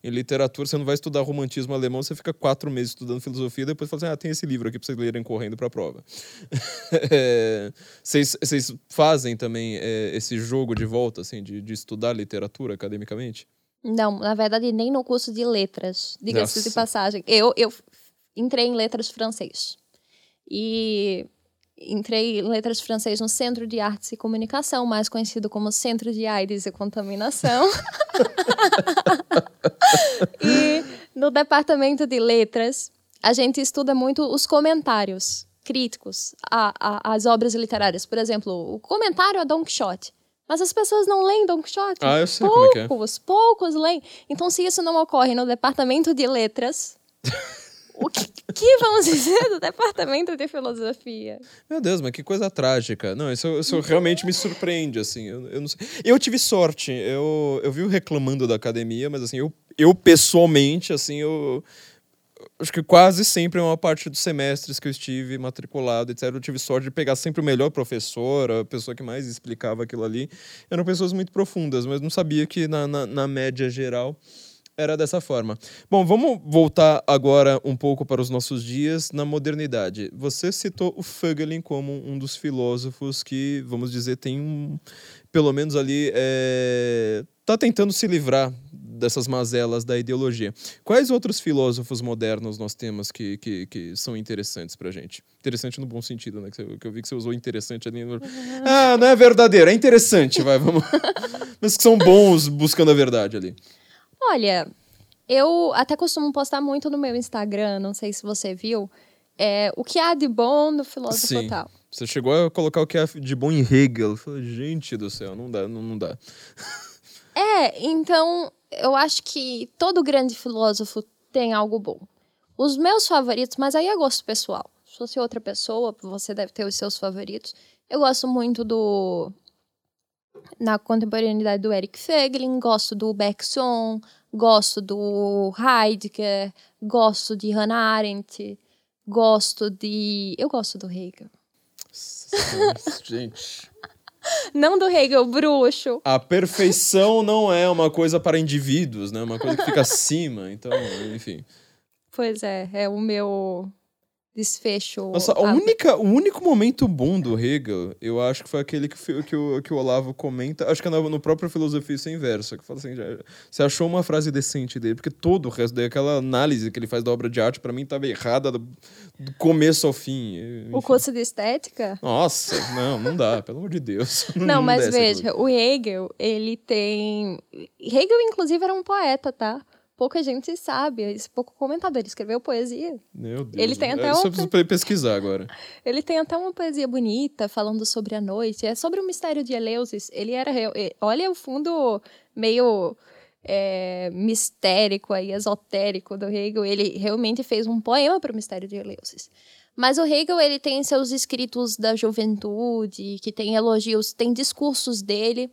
A: Em literatura, você não vai estudar romantismo alemão, você fica quatro meses estudando filosofia e depois fala assim, ah, tem esse livro aqui para vocês lerem correndo para a prova. é, vocês, vocês fazem também é, esse jogo de volta, assim, de, de estudar literatura academicamente?
B: Não, na verdade, nem no curso de letras, diga-se de passagem. Eu, eu entrei em letras francês. E entrei em letras francês no Centro de Artes e Comunicação, mais conhecido como Centro de AIDS e Contaminação. e no departamento de letras, a gente estuda muito os comentários críticos às obras literárias. Por exemplo, o comentário a Don Quixote. Mas as pessoas não leem Don Quixote.
A: Ah, eu sei
B: poucos,
A: como é que
B: é. poucos leem. Então, se isso não ocorre no departamento de letras, o que, que, vamos dizer do departamento de filosofia?
A: Meu Deus, mas que coisa trágica. Não, isso, isso realmente me surpreende, assim. Eu, eu, não sei. eu tive sorte. Eu, eu vi reclamando da academia, mas assim, eu, eu pessoalmente, assim, eu acho que quase sempre uma parte dos semestres que eu estive matriculado, etc., eu tive sorte de pegar sempre o melhor professor, a pessoa que mais explicava aquilo ali. Eram pessoas muito profundas, mas não sabia que na, na, na média geral era dessa forma. Bom, vamos voltar agora um pouco para os nossos dias na modernidade. Você citou o Fögelin como um dos filósofos que, vamos dizer, tem um, pelo menos ali, está é, tentando se livrar dessas mazelas da ideologia. Quais outros filósofos modernos nós temos que, que, que são interessantes para gente? Interessante no bom sentido, né? Que, eu vi que você usou interessante ali. No... Ah, não é verdadeiro, é interessante, vai, vamos. Mas que são bons buscando a verdade ali.
B: Olha, eu até costumo postar muito no meu Instagram, não sei se você viu, é, o que há de bom no filósofo
A: Sim.
B: tal.
A: Você chegou a colocar o que há de bom em Hegel. Eu falei, gente do céu, não dá, não, não dá.
B: É, então eu acho que todo grande filósofo tem algo bom. Os meus favoritos, mas aí é gosto pessoal. Se fosse outra pessoa, você deve ter os seus favoritos. Eu gosto muito do na contemporaneidade do Eric Feglin, gosto do Bergson, gosto do Heidegger, gosto de Hannah Arendt, gosto de. Eu gosto do Hegel.
A: Gente.
B: Não do Hegel bruxo.
A: A perfeição não é uma coisa para indivíduos, né? Uma coisa que fica acima. Então, enfim.
B: Pois é, é o meu desfecho.
A: Nossa, a única, o único momento bom do Hegel, eu acho que foi aquele que, que, o, que o Olavo comenta, acho que é no, no próprio Filosofia Sem Verso, que fala assim, já, você achou uma frase decente dele, porque todo o resto daquela análise que ele faz da obra de arte, pra mim, tava errada do, do começo ao fim.
B: O
A: Enfim.
B: curso de estética?
A: Nossa, não, não dá, pelo amor de Deus.
B: Não, mas
A: desce
B: veja,
A: aquilo.
B: o Hegel, ele tem. Hegel, inclusive, era um poeta, tá? Pouca gente sabe, é pouco comentado. Ele escreveu poesia.
A: Meu Deus.
B: ele tem até
A: é, Isso
B: um-
A: eu preciso pe- pesquisar agora.
B: Ele tem até uma poesia bonita falando sobre a noite. É sobre o mistério de Eleusis. Ele era. Olha o fundo meio é, mistérico aí, esotérico do Hegel. Ele realmente fez um poema para o mistério de Eleusis. Mas o Hegel, ele tem seus escritos da juventude, que tem elogios, tem discursos dele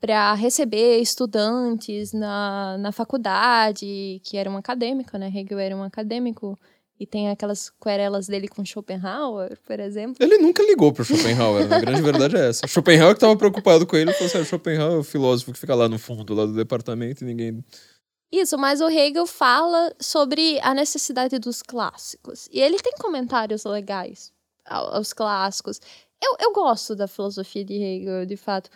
B: para receber estudantes na, na faculdade, que era um acadêmico, né? Hegel era um acadêmico. E tem aquelas querelas dele com Schopenhauer, por exemplo.
A: Ele nunca ligou pro Schopenhauer, né? a grande verdade é essa. Schopenhauer que tava preocupado com ele, falou assim, "Ah, Schopenhauer é o filósofo que fica lá no fundo, lá do departamento, e ninguém...
B: Isso, mas o Hegel fala sobre a necessidade dos clássicos. E ele tem comentários legais ao- aos clássicos. Eu, eu gosto da filosofia de Hegel, de fato.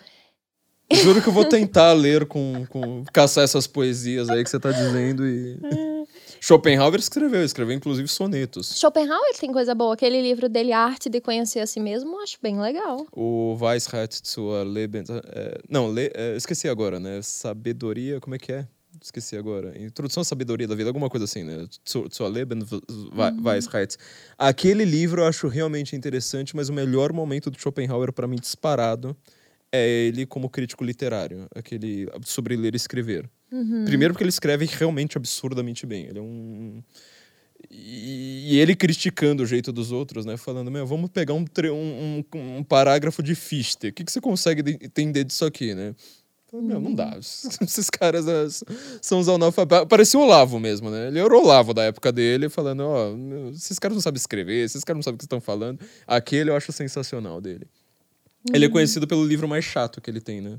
A: Juro que eu vou tentar ler com, com... caçar essas poesias aí que você tá dizendo e... Schopenhauer escreveu, escreveu inclusive sonetos.
B: Schopenhauer tem coisa boa. Aquele livro dele, Arte de Conhecer a Si Mesmo, eu acho bem legal.
A: O Weisheit zur Leben... é, não, le, é, esqueci agora, né? Sabedoria, como é que é? Esqueci agora. Introdução à Sabedoria da Vida, alguma coisa assim, né? Zur, zur Leben Weisheit. Aquele livro eu acho realmente interessante, mas o melhor momento do Schopenhauer, para mim, disparado, é ele como crítico literário. Aquele sobre ler e escrever. Primeiro porque ele escreve realmente absurdamente bem. Ele é um... E, ele criticando o jeito dos outros, né? Falando, meu, vamos pegar um, tre- um, um- um parágrafo de Fichte. O que, que você consegue de- entender disso aqui, né? Meu, não dá. Esses caras é, são os analfabetos. Parecia o Olavo mesmo, né? Ele era o Olavo da época dele, falando, ó, meu, esses caras não sabem escrever, esses caras não sabem o que estão falando. Aquele eu acho sensacional dele. Ele é conhecido pelo livro mais chato que ele tem, né?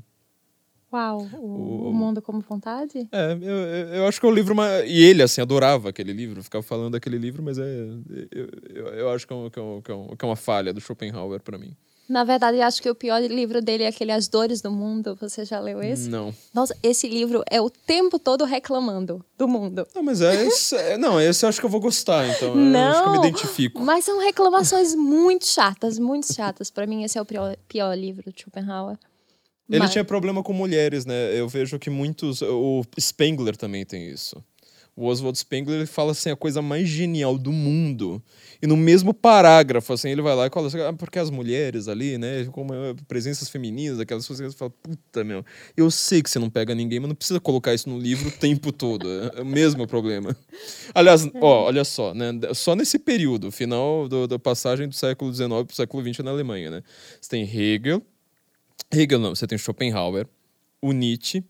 B: Uau, o,
A: O-
B: o Mundo Como Vontade?
A: É, eu, eu, acho que é o livro mais. E ele, assim, adorava aquele livro, ficava falando daquele livro, mas é. Eu, eu, eu acho que é, um- que, é um- que, é um- que é uma falha do Schopenhauer pra mim.
B: Na verdade, eu acho que o pior livro dele é aquele As Dores do Mundo. Você já leu esse?
A: Não.
B: Nossa, esse livro é o tempo todo reclamando do mundo.
A: Não, mas é esse. é- não, esse eu acho que eu vou gostar, então. Eu acho que eu me
B: Não,
A: identifico.
B: Mas são reclamações muito chatas, muito chatas. Pra mim, esse é o pior, pior livro de Schopenhauer.
A: Ele
B: Mas-
A: tinha problema com mulheres, né? Eu vejo que muitos. O Spengler também tem isso. O Oswald Spengler ele fala assim a coisa mais genial do mundo. E no mesmo parágrafo, assim, ele vai lá e fala assim, ah, porque as mulheres ali, né, como presenças femininas, aquelas coisas que você fala, puta, meu, eu sei que você não pega ninguém, mas não precisa colocar isso no livro o tempo todo. É, é o mesmo problema. Aliás, ó, olha só, né, só nesse período, final do- da passagem do século XIX para o século XX na Alemanha, né, você tem Hegel, Hegel não, você tem Schopenhauer, o Nietzsche,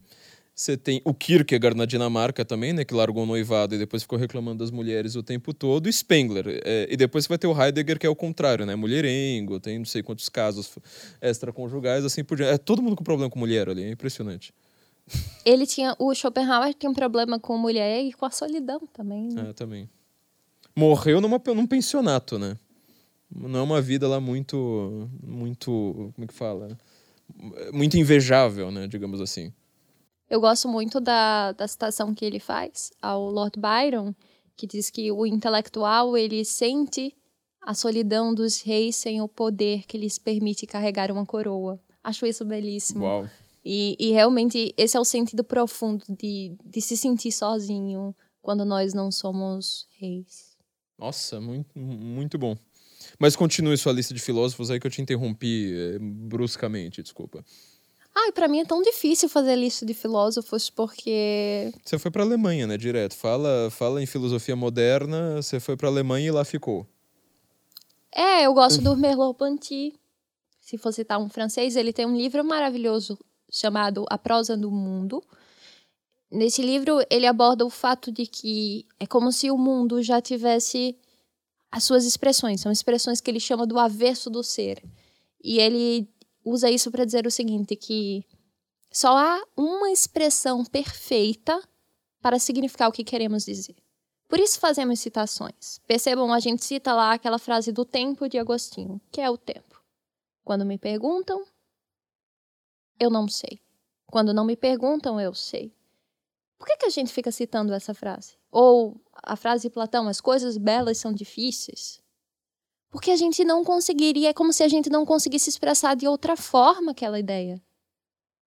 A: você tem o Kierkegaard na Dinamarca também, né, que largou o noivado e depois ficou reclamando das mulheres o tempo todo, e Spengler. é, e depois você vai ter o Heidegger, que é o contrário, né, mulherengo, tem não sei quantos casos extraconjugais, assim por diante. É todo mundo com problema com mulher ali, é impressionante.
B: Ele tinha. O Schopenhauer tinha um problema com mulher e com a solidão também. né?
A: É, também. Morreu numa, num pensionato, né? Não é uma vida lá muito, muito, como é que fala? Muito invejável, né, digamos assim.
B: Eu gosto muito da, da citação que ele faz ao Lord Byron, que diz que o intelectual ele sente a solidão dos reis sem o poder que lhes permite carregar uma coroa. Acho isso belíssimo.
A: Uau.
B: E, e realmente esse é o sentido profundo de, de se sentir sozinho quando nós não somos reis.
A: Nossa, muito, muito bom. Mas continue sua lista de filósofos aí que eu te interrompi eh, bruscamente, desculpa.
B: Ai, pra mim é tão difícil fazer lista de filósofos porque
A: Você foi pra Alemanha, né, direto. Fala, fala em filosofia moderna, você foi pra Alemanha e lá ficou.
B: É, eu gosto do Merleau-Ponty. Se for citar um francês, ele tem um livro maravilhoso chamado A Prosa do Mundo. nesse livro ele aborda o fato de que é como se o mundo já tivesse as suas expressões, são expressões que ele chama do avesso do ser. E ele usa isso para dizer o seguinte, que só há uma expressão perfeita para significar o que queremos dizer. Por isso fazemos citações. Percebam, a gente cita lá aquela frase do tempo de Agostinho, que é o tempo. Quando me perguntam, eu não sei. Quando não me perguntam, eu sei. Por que, que a gente fica citando essa frase? Ou a frase de Platão, as coisas belas são difíceis? Porque a gente não conseguiria, é como se a gente não conseguisse expressar de outra forma aquela ideia.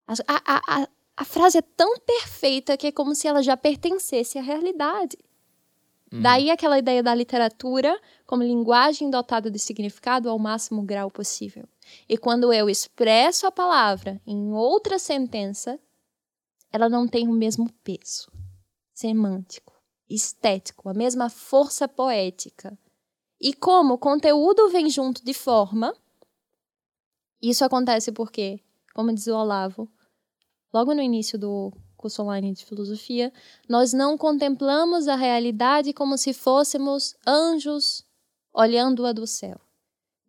B: A, a, a, a frase é tão perfeita que é como se ela já pertencesse à realidade. Uhum. Daí aquela ideia da literatura como linguagem dotada de significado ao máximo grau possível. E quando eu expresso a palavra em outra sentença, ela não tem o mesmo peso semântico, estético, a mesma força poética. E como o conteúdo vem junto de forma, isso acontece porque, como diz o Olavo, logo no início do curso online de filosofia, nós não contemplamos a realidade como se fôssemos anjos olhando-a do céu.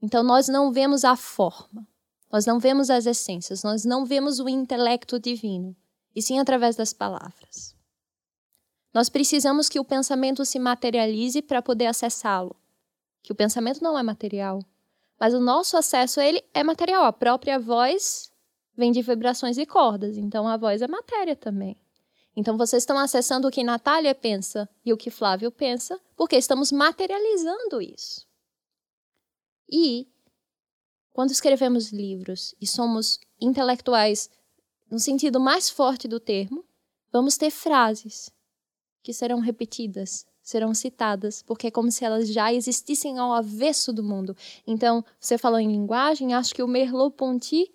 B: Então nós não vemos a forma, nós não vemos as essências, nós não vemos o intelecto divino e sim através das palavras. Nós precisamos que o pensamento se materialize para poder acessá-lo. Que o pensamento não é material, mas o nosso acesso a ele é material. A própria voz vem de vibrações e cordas, então a voz é matéria também. Então vocês estão acessando o que Natália pensa e o que Flávio pensa, porque estamos materializando isso. E quando escrevemos livros e somos intelectuais no sentido mais forte do termo, vamos ter frases que serão repetidas, serão citadas, porque é como se elas já existissem ao avesso do mundo. Então, você falou em linguagem, acho que o Merleau-Ponty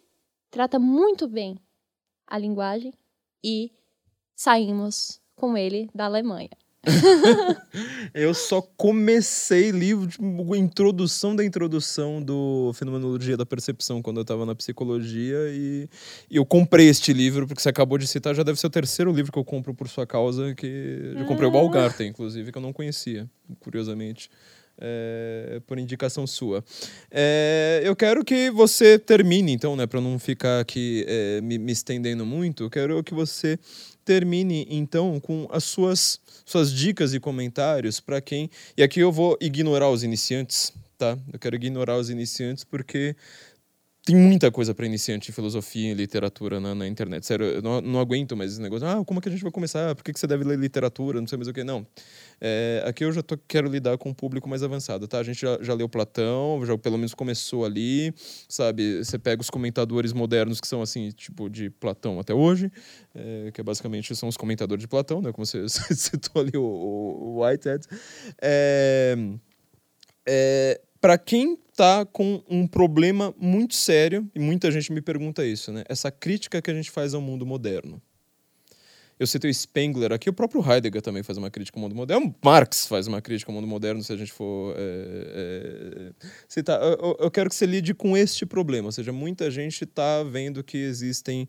B: trata muito bem a linguagem e saímos com ele da Alemanha.
A: eu só comecei livro, tipo, introdução da introdução do Fenomenologia da Percepção, quando eu estava na psicologia, e, e, eu comprei este livro, porque você acabou de citar, já deve ser o terceiro livro que eu compro por sua causa, que eu comprei o ah. Balgarten, inclusive, que eu não conhecia, curiosamente. É, por indicação sua. É, eu quero que você termine, então, né, para não ficar aqui é, me, me estendendo muito, eu quero que você termine então com as suas suas dicas e comentários para quem. E aqui eu vou ignorar os iniciantes, tá? Eu quero ignorar os iniciantes porque tem muita coisa para iniciante em filosofia e literatura na, na, internet. Sério, eu não, não aguento mais esse negócio. Ah, como é que a gente vai começar? Por que, que você deve ler literatura? Não sei mais o que. Não. É, aqui eu já tô, quero lidar com um público mais avançado, tá? A gente já, já leu Platão, já pelo menos começou ali, sabe? Você pega os comentadores modernos que são assim, tipo, de Platão até hoje, é, que é basicamente são os comentadores de Platão, né? Como você citou ali o, o Whitehead. É, é, para quem tá com um problema muito sério, e muita gente me pergunta isso, né? Essa crítica que a gente faz ao mundo moderno. Eu citei Spengler aqui, o próprio Heidegger também faz uma crítica ao mundo moderno. Marx faz uma crítica ao mundo moderno, se a gente for é, é, citar. Eu, eu, quero que você lide com este problema, ou seja, muita gente está vendo que existem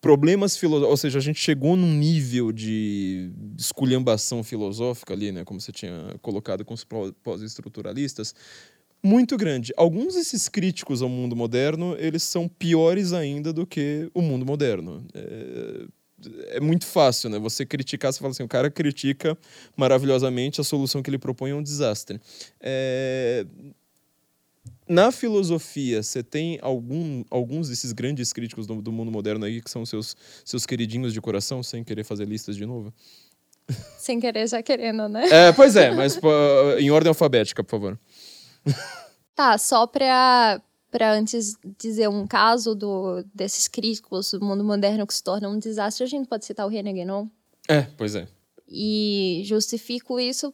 A: problemas filosóficos, ou seja, a gente chegou num nível de esculhambação filosófica ali, né, como você tinha colocado com os pós-estruturalistas, muito grande. Alguns desses críticos ao mundo moderno, eles são piores ainda do que o mundo moderno. É, é muito fácil, né? Você criticar, você fala assim, o cara critica maravilhosamente, a solução que ele propõe é um desastre. É, na filosofia, você tem algum, alguns desses grandes críticos do, do, mundo moderno aí que são seus, seus queridinhos de coração, sem querer fazer listas de novo?
B: Sem querer, já querendo, né?
A: É, pois é, mas em ordem alfabética, por favor.
B: Tá, só pra, pra antes dizer um caso do, desses críticos do mundo moderno que se torna um desastre, a gente pode citar o René Guénon.
A: É, pois é.
B: E justifico isso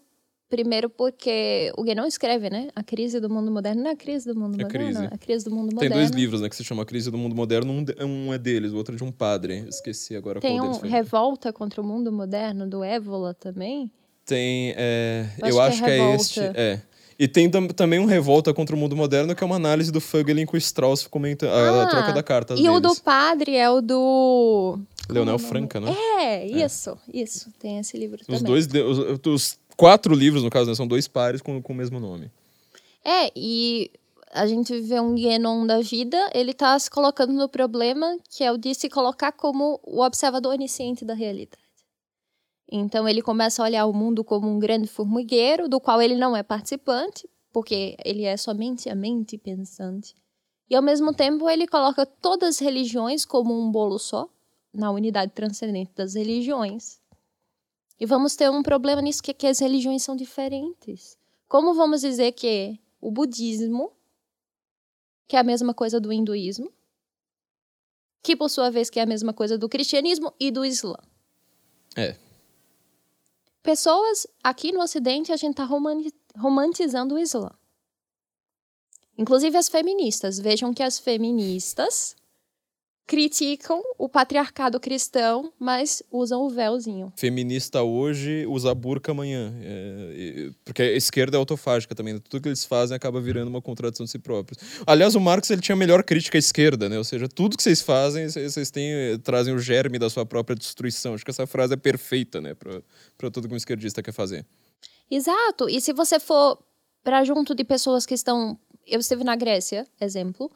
B: Primeiro porque o Guénon escreve, né? A crise do mundo moderno não é a crise do mundo é moderno, crise. é a crise do mundo moderno.
A: Tem dois livros, né, que se chama A Crise do Mundo Moderno, um, um é deles, o outro é de um padre. Esqueci agora
B: Tem
A: qual
B: um
A: deles foi.
B: Revolta contra o Mundo Moderno, do Évola também.
A: Tem, é, eu acho, que, é, que é este, é. E tem tam também um Revolta contra o Mundo Moderno, que é uma análise do Fugelin com o Strauss comentando ah, a troca da carta
B: E deles. o do padre é o do
A: Leonel
B: é
A: Franca, né?
B: É, isso, isso. Tem esse livro
A: Os
B: também.
A: dois, os, os quatro livros, no caso, né, são dois pares com, com o mesmo nome.
B: É, e a gente vê um Guénon da vida, ele tá se colocando no problema que é o de se colocar como o observador onisciente da realidade. Então ele começa a olhar o mundo como um grande formigueiro, do qual ele não é participante, porque ele é somente a mente pensante. E ao mesmo tempo ele coloca todas as religiões como um bolo só, na unidade transcendente das religiões. E vamos ter um problema nisso, que, é que as religiões são diferentes. Como vamos dizer que o budismo, que é a mesma coisa do hinduísmo, que por sua vez que é a mesma coisa do cristianismo e do islã.
A: É.
B: Pessoas aqui no ocidente a gente está romantizando o islã. Inclusive as feministas. Vejam que as feministas criticam o patriarcado cristão, mas usam o véuzinho.
A: Feminista hoje usa burca amanhã. É, e- porque a esquerda é autofágica também. né? Tudo que eles fazem acaba virando uma contradição de si próprios. Aliás, o Marx ele tinha a melhor crítica à esquerda, né? Ou seja, tudo que vocês fazem, vocês vocês têm, eh, trazem o germe da sua própria destruição. Acho que essa frase é perfeita, né? Para tudo que um esquerdista quer fazer.
B: Exato. E se você for para junto de pessoas que estão. Eu estive na Grécia, exemplo,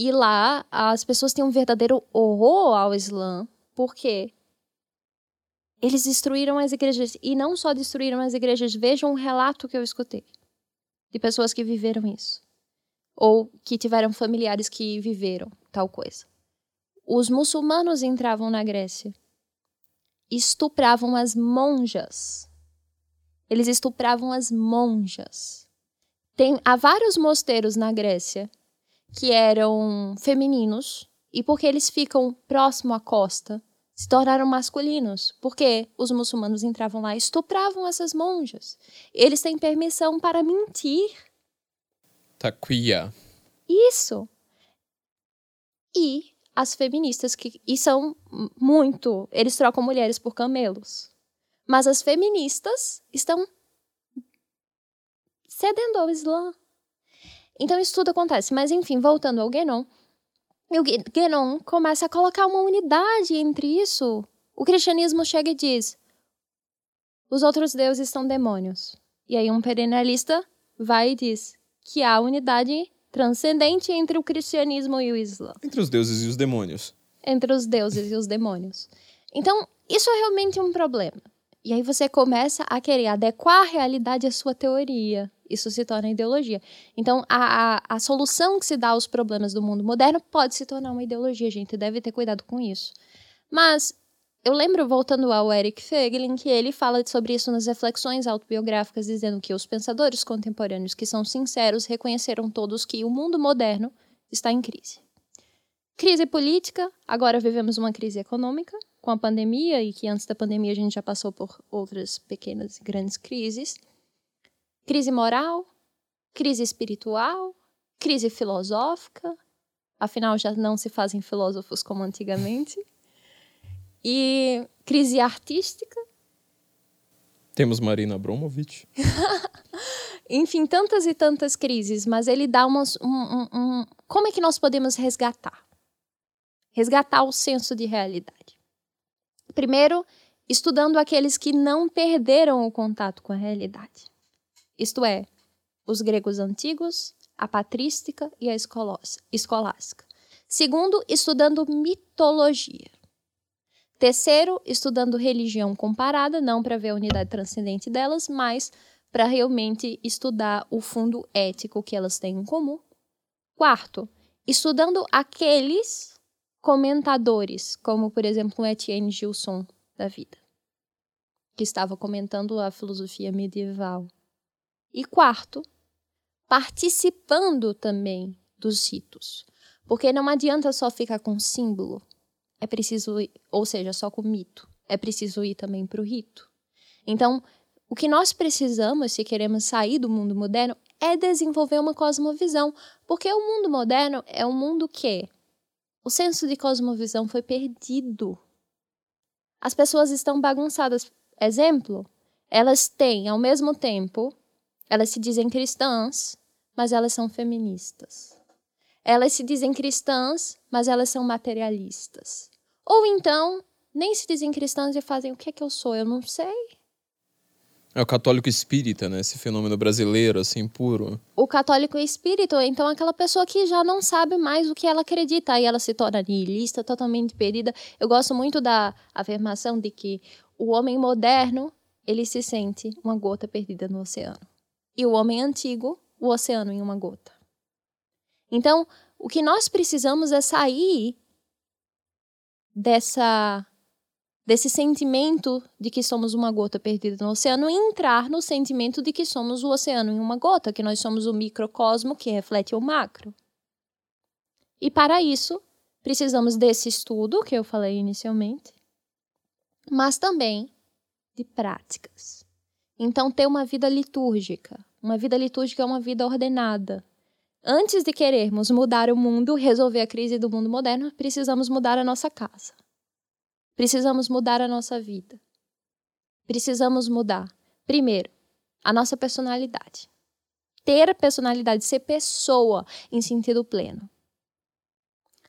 B: e lá as pessoas têm um verdadeiro horror ao Islã, porque eles destruíram as igrejas. E não só destruíram as igrejas, vejam um relato que eu escutei de pessoas que viveram isso. Ou que tiveram familiares que viveram tal coisa. Os muçulmanos entravam na Grécia, estupravam as monjas. Eles estupravam as monjas. Tem, há vários mosteiros na Grécia que eram femininos e porque eles ficam próximo à costa, se tornaram masculinos, porque os muçulmanos entravam lá e estupravam essas monjas. Eles têm permissão para mentir.
A: Taquia.
B: Isso. E as feministas que e são muito, eles trocam mulheres por camelos. Mas as feministas estão cedendo ao Islã. Então isso tudo acontece. Mas enfim, voltando ao Guénon, o Guénon começa a colocar uma unidade entre isso. O cristianismo chega e diz: os outros deuses são demônios. E aí um perennialista vai e diz que há unidade transcendente entre o cristianismo e o Islã
A: Entre os deuses e os demônios.
B: entre os deuses e os demônios. Então, isso é realmente um problema. E aí você começa a querer adequar a realidade à sua teoria. Isso se torna ideologia. Então, a, a, a solução que se dá aos problemas do mundo moderno pode se tornar uma ideologia. Gente deve ter cuidado com isso. Mas eu lembro, voltando ao Eric Feglin, que ele fala sobre isso nas reflexões autobiográficas, dizendo que os pensadores contemporâneos que são sinceros reconheceram todos que o mundo moderno está em crise. Crise política, agora vivemos uma crise econômica com a pandemia e que antes da pandemia a gente já passou por outras pequenas e grandes crises. Crise moral, crise espiritual, crise filosófica, afinal já não se fazem filósofos como antigamente. E crise artística,
A: Temos Marina Abramovic.
B: enfim, tantas e tantas crises, mas ele dá umas, um, um- um- Como é que nós podemos resgatar? Resgatar o senso de realidade. Primeiro, estudando aqueles que não perderam o contato com a realidade. Isto é, os gregos antigos, a patrística e a escolástica. Segundo, estudando mitologia. Terceiro, estudando religião comparada, não para ver a unidade transcendente delas, mas para realmente estudar o fundo ético que elas têm em comum. Quarto, estudando aqueles comentadores, como por exemplo o Etienne Gilson da vida, que estava comentando a filosofia medieval. E quarto, participando também dos ritos. Porque não adianta só ficar com símbolo, é preciso, ir- ou seja, só com mito, é preciso ir também para o rito. Então, o que nós precisamos, se queremos sair do mundo moderno, é desenvolver uma cosmovisão, porque o mundo moderno é um mundo que o senso de cosmovisão foi perdido. As pessoas estão bagunçadas. Exemplo, elas têm, ao mesmo tempo, elas se dizem cristãs, mas elas são feministas. Elas se dizem cristãs, mas elas são materialistas. Ou então, nem se dizem cristãos e fazem o que é que eu sou? Eu não sei.
A: É o católico espírita, né? Esse fenômeno brasileiro, assim, puro.
B: O católico espírito, então, aquela pessoa que já não sabe mais o que ela acredita, aí ela se torna nihilista, totalmente perdida. Eu gosto muito da afirmação de que o homem moderno, ele se sente uma gota perdida no oceano. E o homem antigo, o oceano em uma gota. Então, o que nós precisamos é sair dessa desse sentimento de que somos uma gota perdida no oceano entrar no sentimento de que somos o oceano em uma gota, que nós somos o microcosmo que reflete o macro. E para isso, precisamos desse estudo que eu falei inicialmente, mas também de práticas. Então, ter uma vida litúrgica. Uma vida litúrgica é uma vida ordenada. Antes de querermos mudar o mundo, resolver a crise do mundo moderno, precisamos mudar a nossa casa. Precisamos mudar a nossa vida. Precisamos mudar, primeiro, a nossa personalidade. Ter personalidade, ser pessoa em sentido pleno.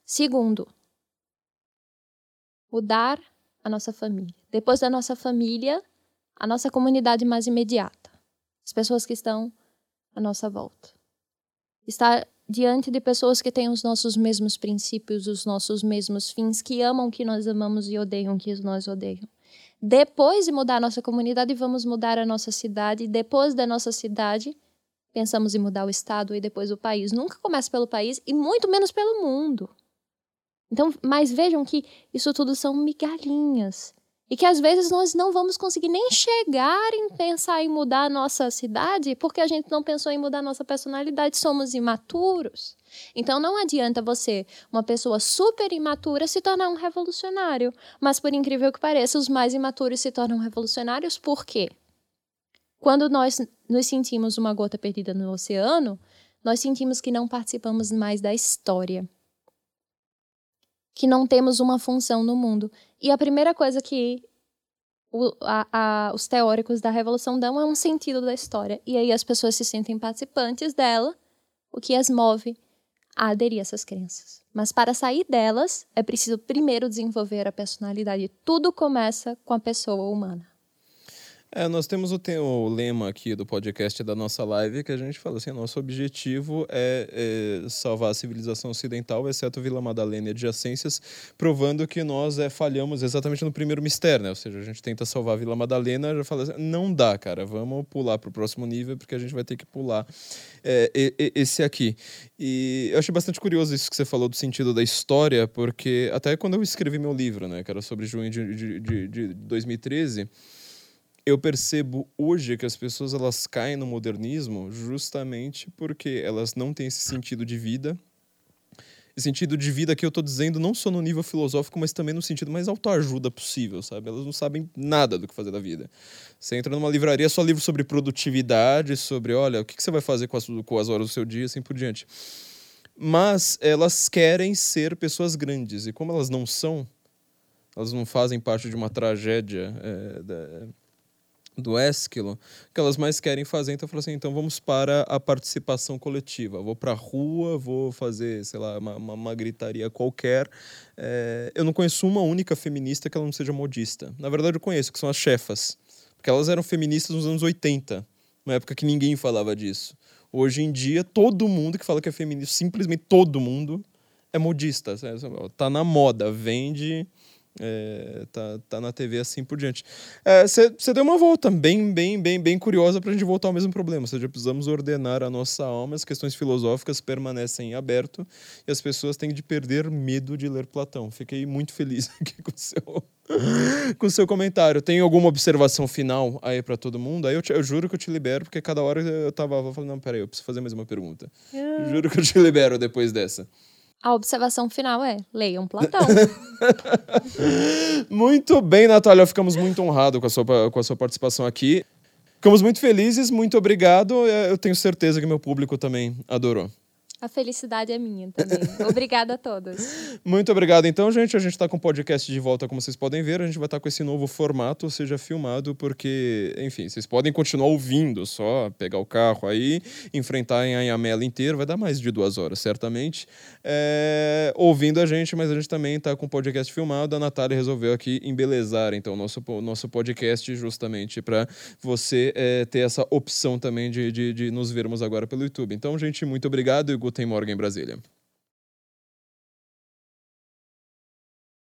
B: Segundo, mudar a nossa família. Depois da nossa família, a nossa comunidade mais imediata. As pessoas que estão à nossa volta. Estar diante de pessoas que têm os nossos mesmos princípios, os nossos mesmos fins, que amam o que nós amamos e odeiam o que nós odeiam. Depois de mudar a nossa comunidade, vamos mudar a nossa cidade. Depois da nossa cidade, pensamos em mudar o estado e depois o país. Nunca começa pelo país e muito menos pelo mundo. Então, mas vejam que isso tudo são migalhinhas. E que às vezes nós não vamos conseguir nem chegar em pensar em mudar a nossa cidade porque a gente não pensou em mudar a nossa personalidade, somos imaturos. Então não adianta você, uma pessoa super imatura, se tornar um revolucionário. Mas por incrível que pareça, os mais imaturos se tornam revolucionários por quê? Quando nós nos sentimos uma gota perdida no oceano, nós sentimos que não participamos mais da história que não temos uma função no mundo. E a primeira coisa que o, a, a, os teóricos da revolução dão é um sentido da história. E aí as pessoas se sentem participantes dela, o que as move a aderir a essas crenças. Mas para sair delas, é preciso primeiro desenvolver a personalidade. Tudo começa com a pessoa humana.
A: É, nós temos o, o, lema aqui do podcast da nossa live que a gente fala assim: nosso objetivo é, é salvar a civilização ocidental, exceto Vila Madalena e adjacências, provando que nós é, falhamos exatamente no primeiro mistério, né? Ou seja, a gente tenta salvar a Vila Madalena, já fala assim: não dá, cara, vamos pular para o próximo nível, porque a gente vai ter que pular é, esse aqui. E eu achei bastante curioso isso que você falou do sentido da história, porque até quando eu escrevi meu livro, né, que era sobre junho de, de, de, de 2013 eu percebo hoje que as pessoas elas caem no modernismo justamente porque elas não têm esse sentido de vida. Esse sentido de vida que eu estou dizendo não só no nível filosófico, mas também no sentido mais autoajuda possível, sabe? Elas não sabem nada do que fazer da vida. Você entra numa livraria, só livro sobre produtividade, sobre, olha, o que você vai fazer com as, com as horas do seu dia, assim por diante. Mas elas querem ser pessoas grandes, e como elas não são, elas não fazem parte de uma tragédia é, do Esquilo, que elas mais querem fazer. Então, eu falo assim, então vamos para a participação coletiva. Vou para a rua, vou fazer, sei lá, uma, uma, uma gritaria qualquer. É, eu não conheço uma única feminista que ela não seja modista. Na verdade, eu conheço, que são as chefas. Porque elas eram feministas nos anos 80, uma época que ninguém falava disso. Hoje em dia, todo mundo que fala que é feminista, simplesmente todo mundo, é modista. Tá na moda, vende é, tá, tá na TV assim por diante. Você é, deu uma volta bem, bem, bem, bem curiosa para a gente voltar ao mesmo problema. Ou seja, precisamos ordenar a nossa alma, as questões filosóficas permanecem em aberto e as pessoas têm de perder medo de ler Platão. Fiquei muito feliz aqui com o seu, com o seu comentário. Tem alguma observação final aí para todo mundo? Aí eu, te, eu, juro que eu te libero, porque cada hora eu tava falando, não, peraí, eu preciso fazer mais uma pergunta. Ah. Juro que eu te libero depois dessa.
B: A observação final é: leiam Platão.
A: muito bem, Natália. Ficamos muito honrados com a, sua, com a sua participação aqui. Ficamos muito felizes, muito obrigado. É, eu tenho certeza que meu público também adorou.
B: A felicidade é minha também. Obrigada a todos.
A: Muito obrigado, então, gente. A gente está com o podcast de volta, como vocês podem ver. A gente vai estar tá com esse novo formato, seja filmado, porque, enfim, vocês podem continuar ouvindo, só pegar o carro aí, enfrentar em Anhamela inteiro, vai dar mais de duas horas, certamente, é, ouvindo a gente, mas a gente também está com o podcast filmado. A Natália resolveu aqui embelezar, então, o nosso, nosso podcast, justamente para você é, ter essa opção também de, de, de nos vermos agora pelo YouTube. Então, gente, muito obrigado e Guten Morgen, Brasília.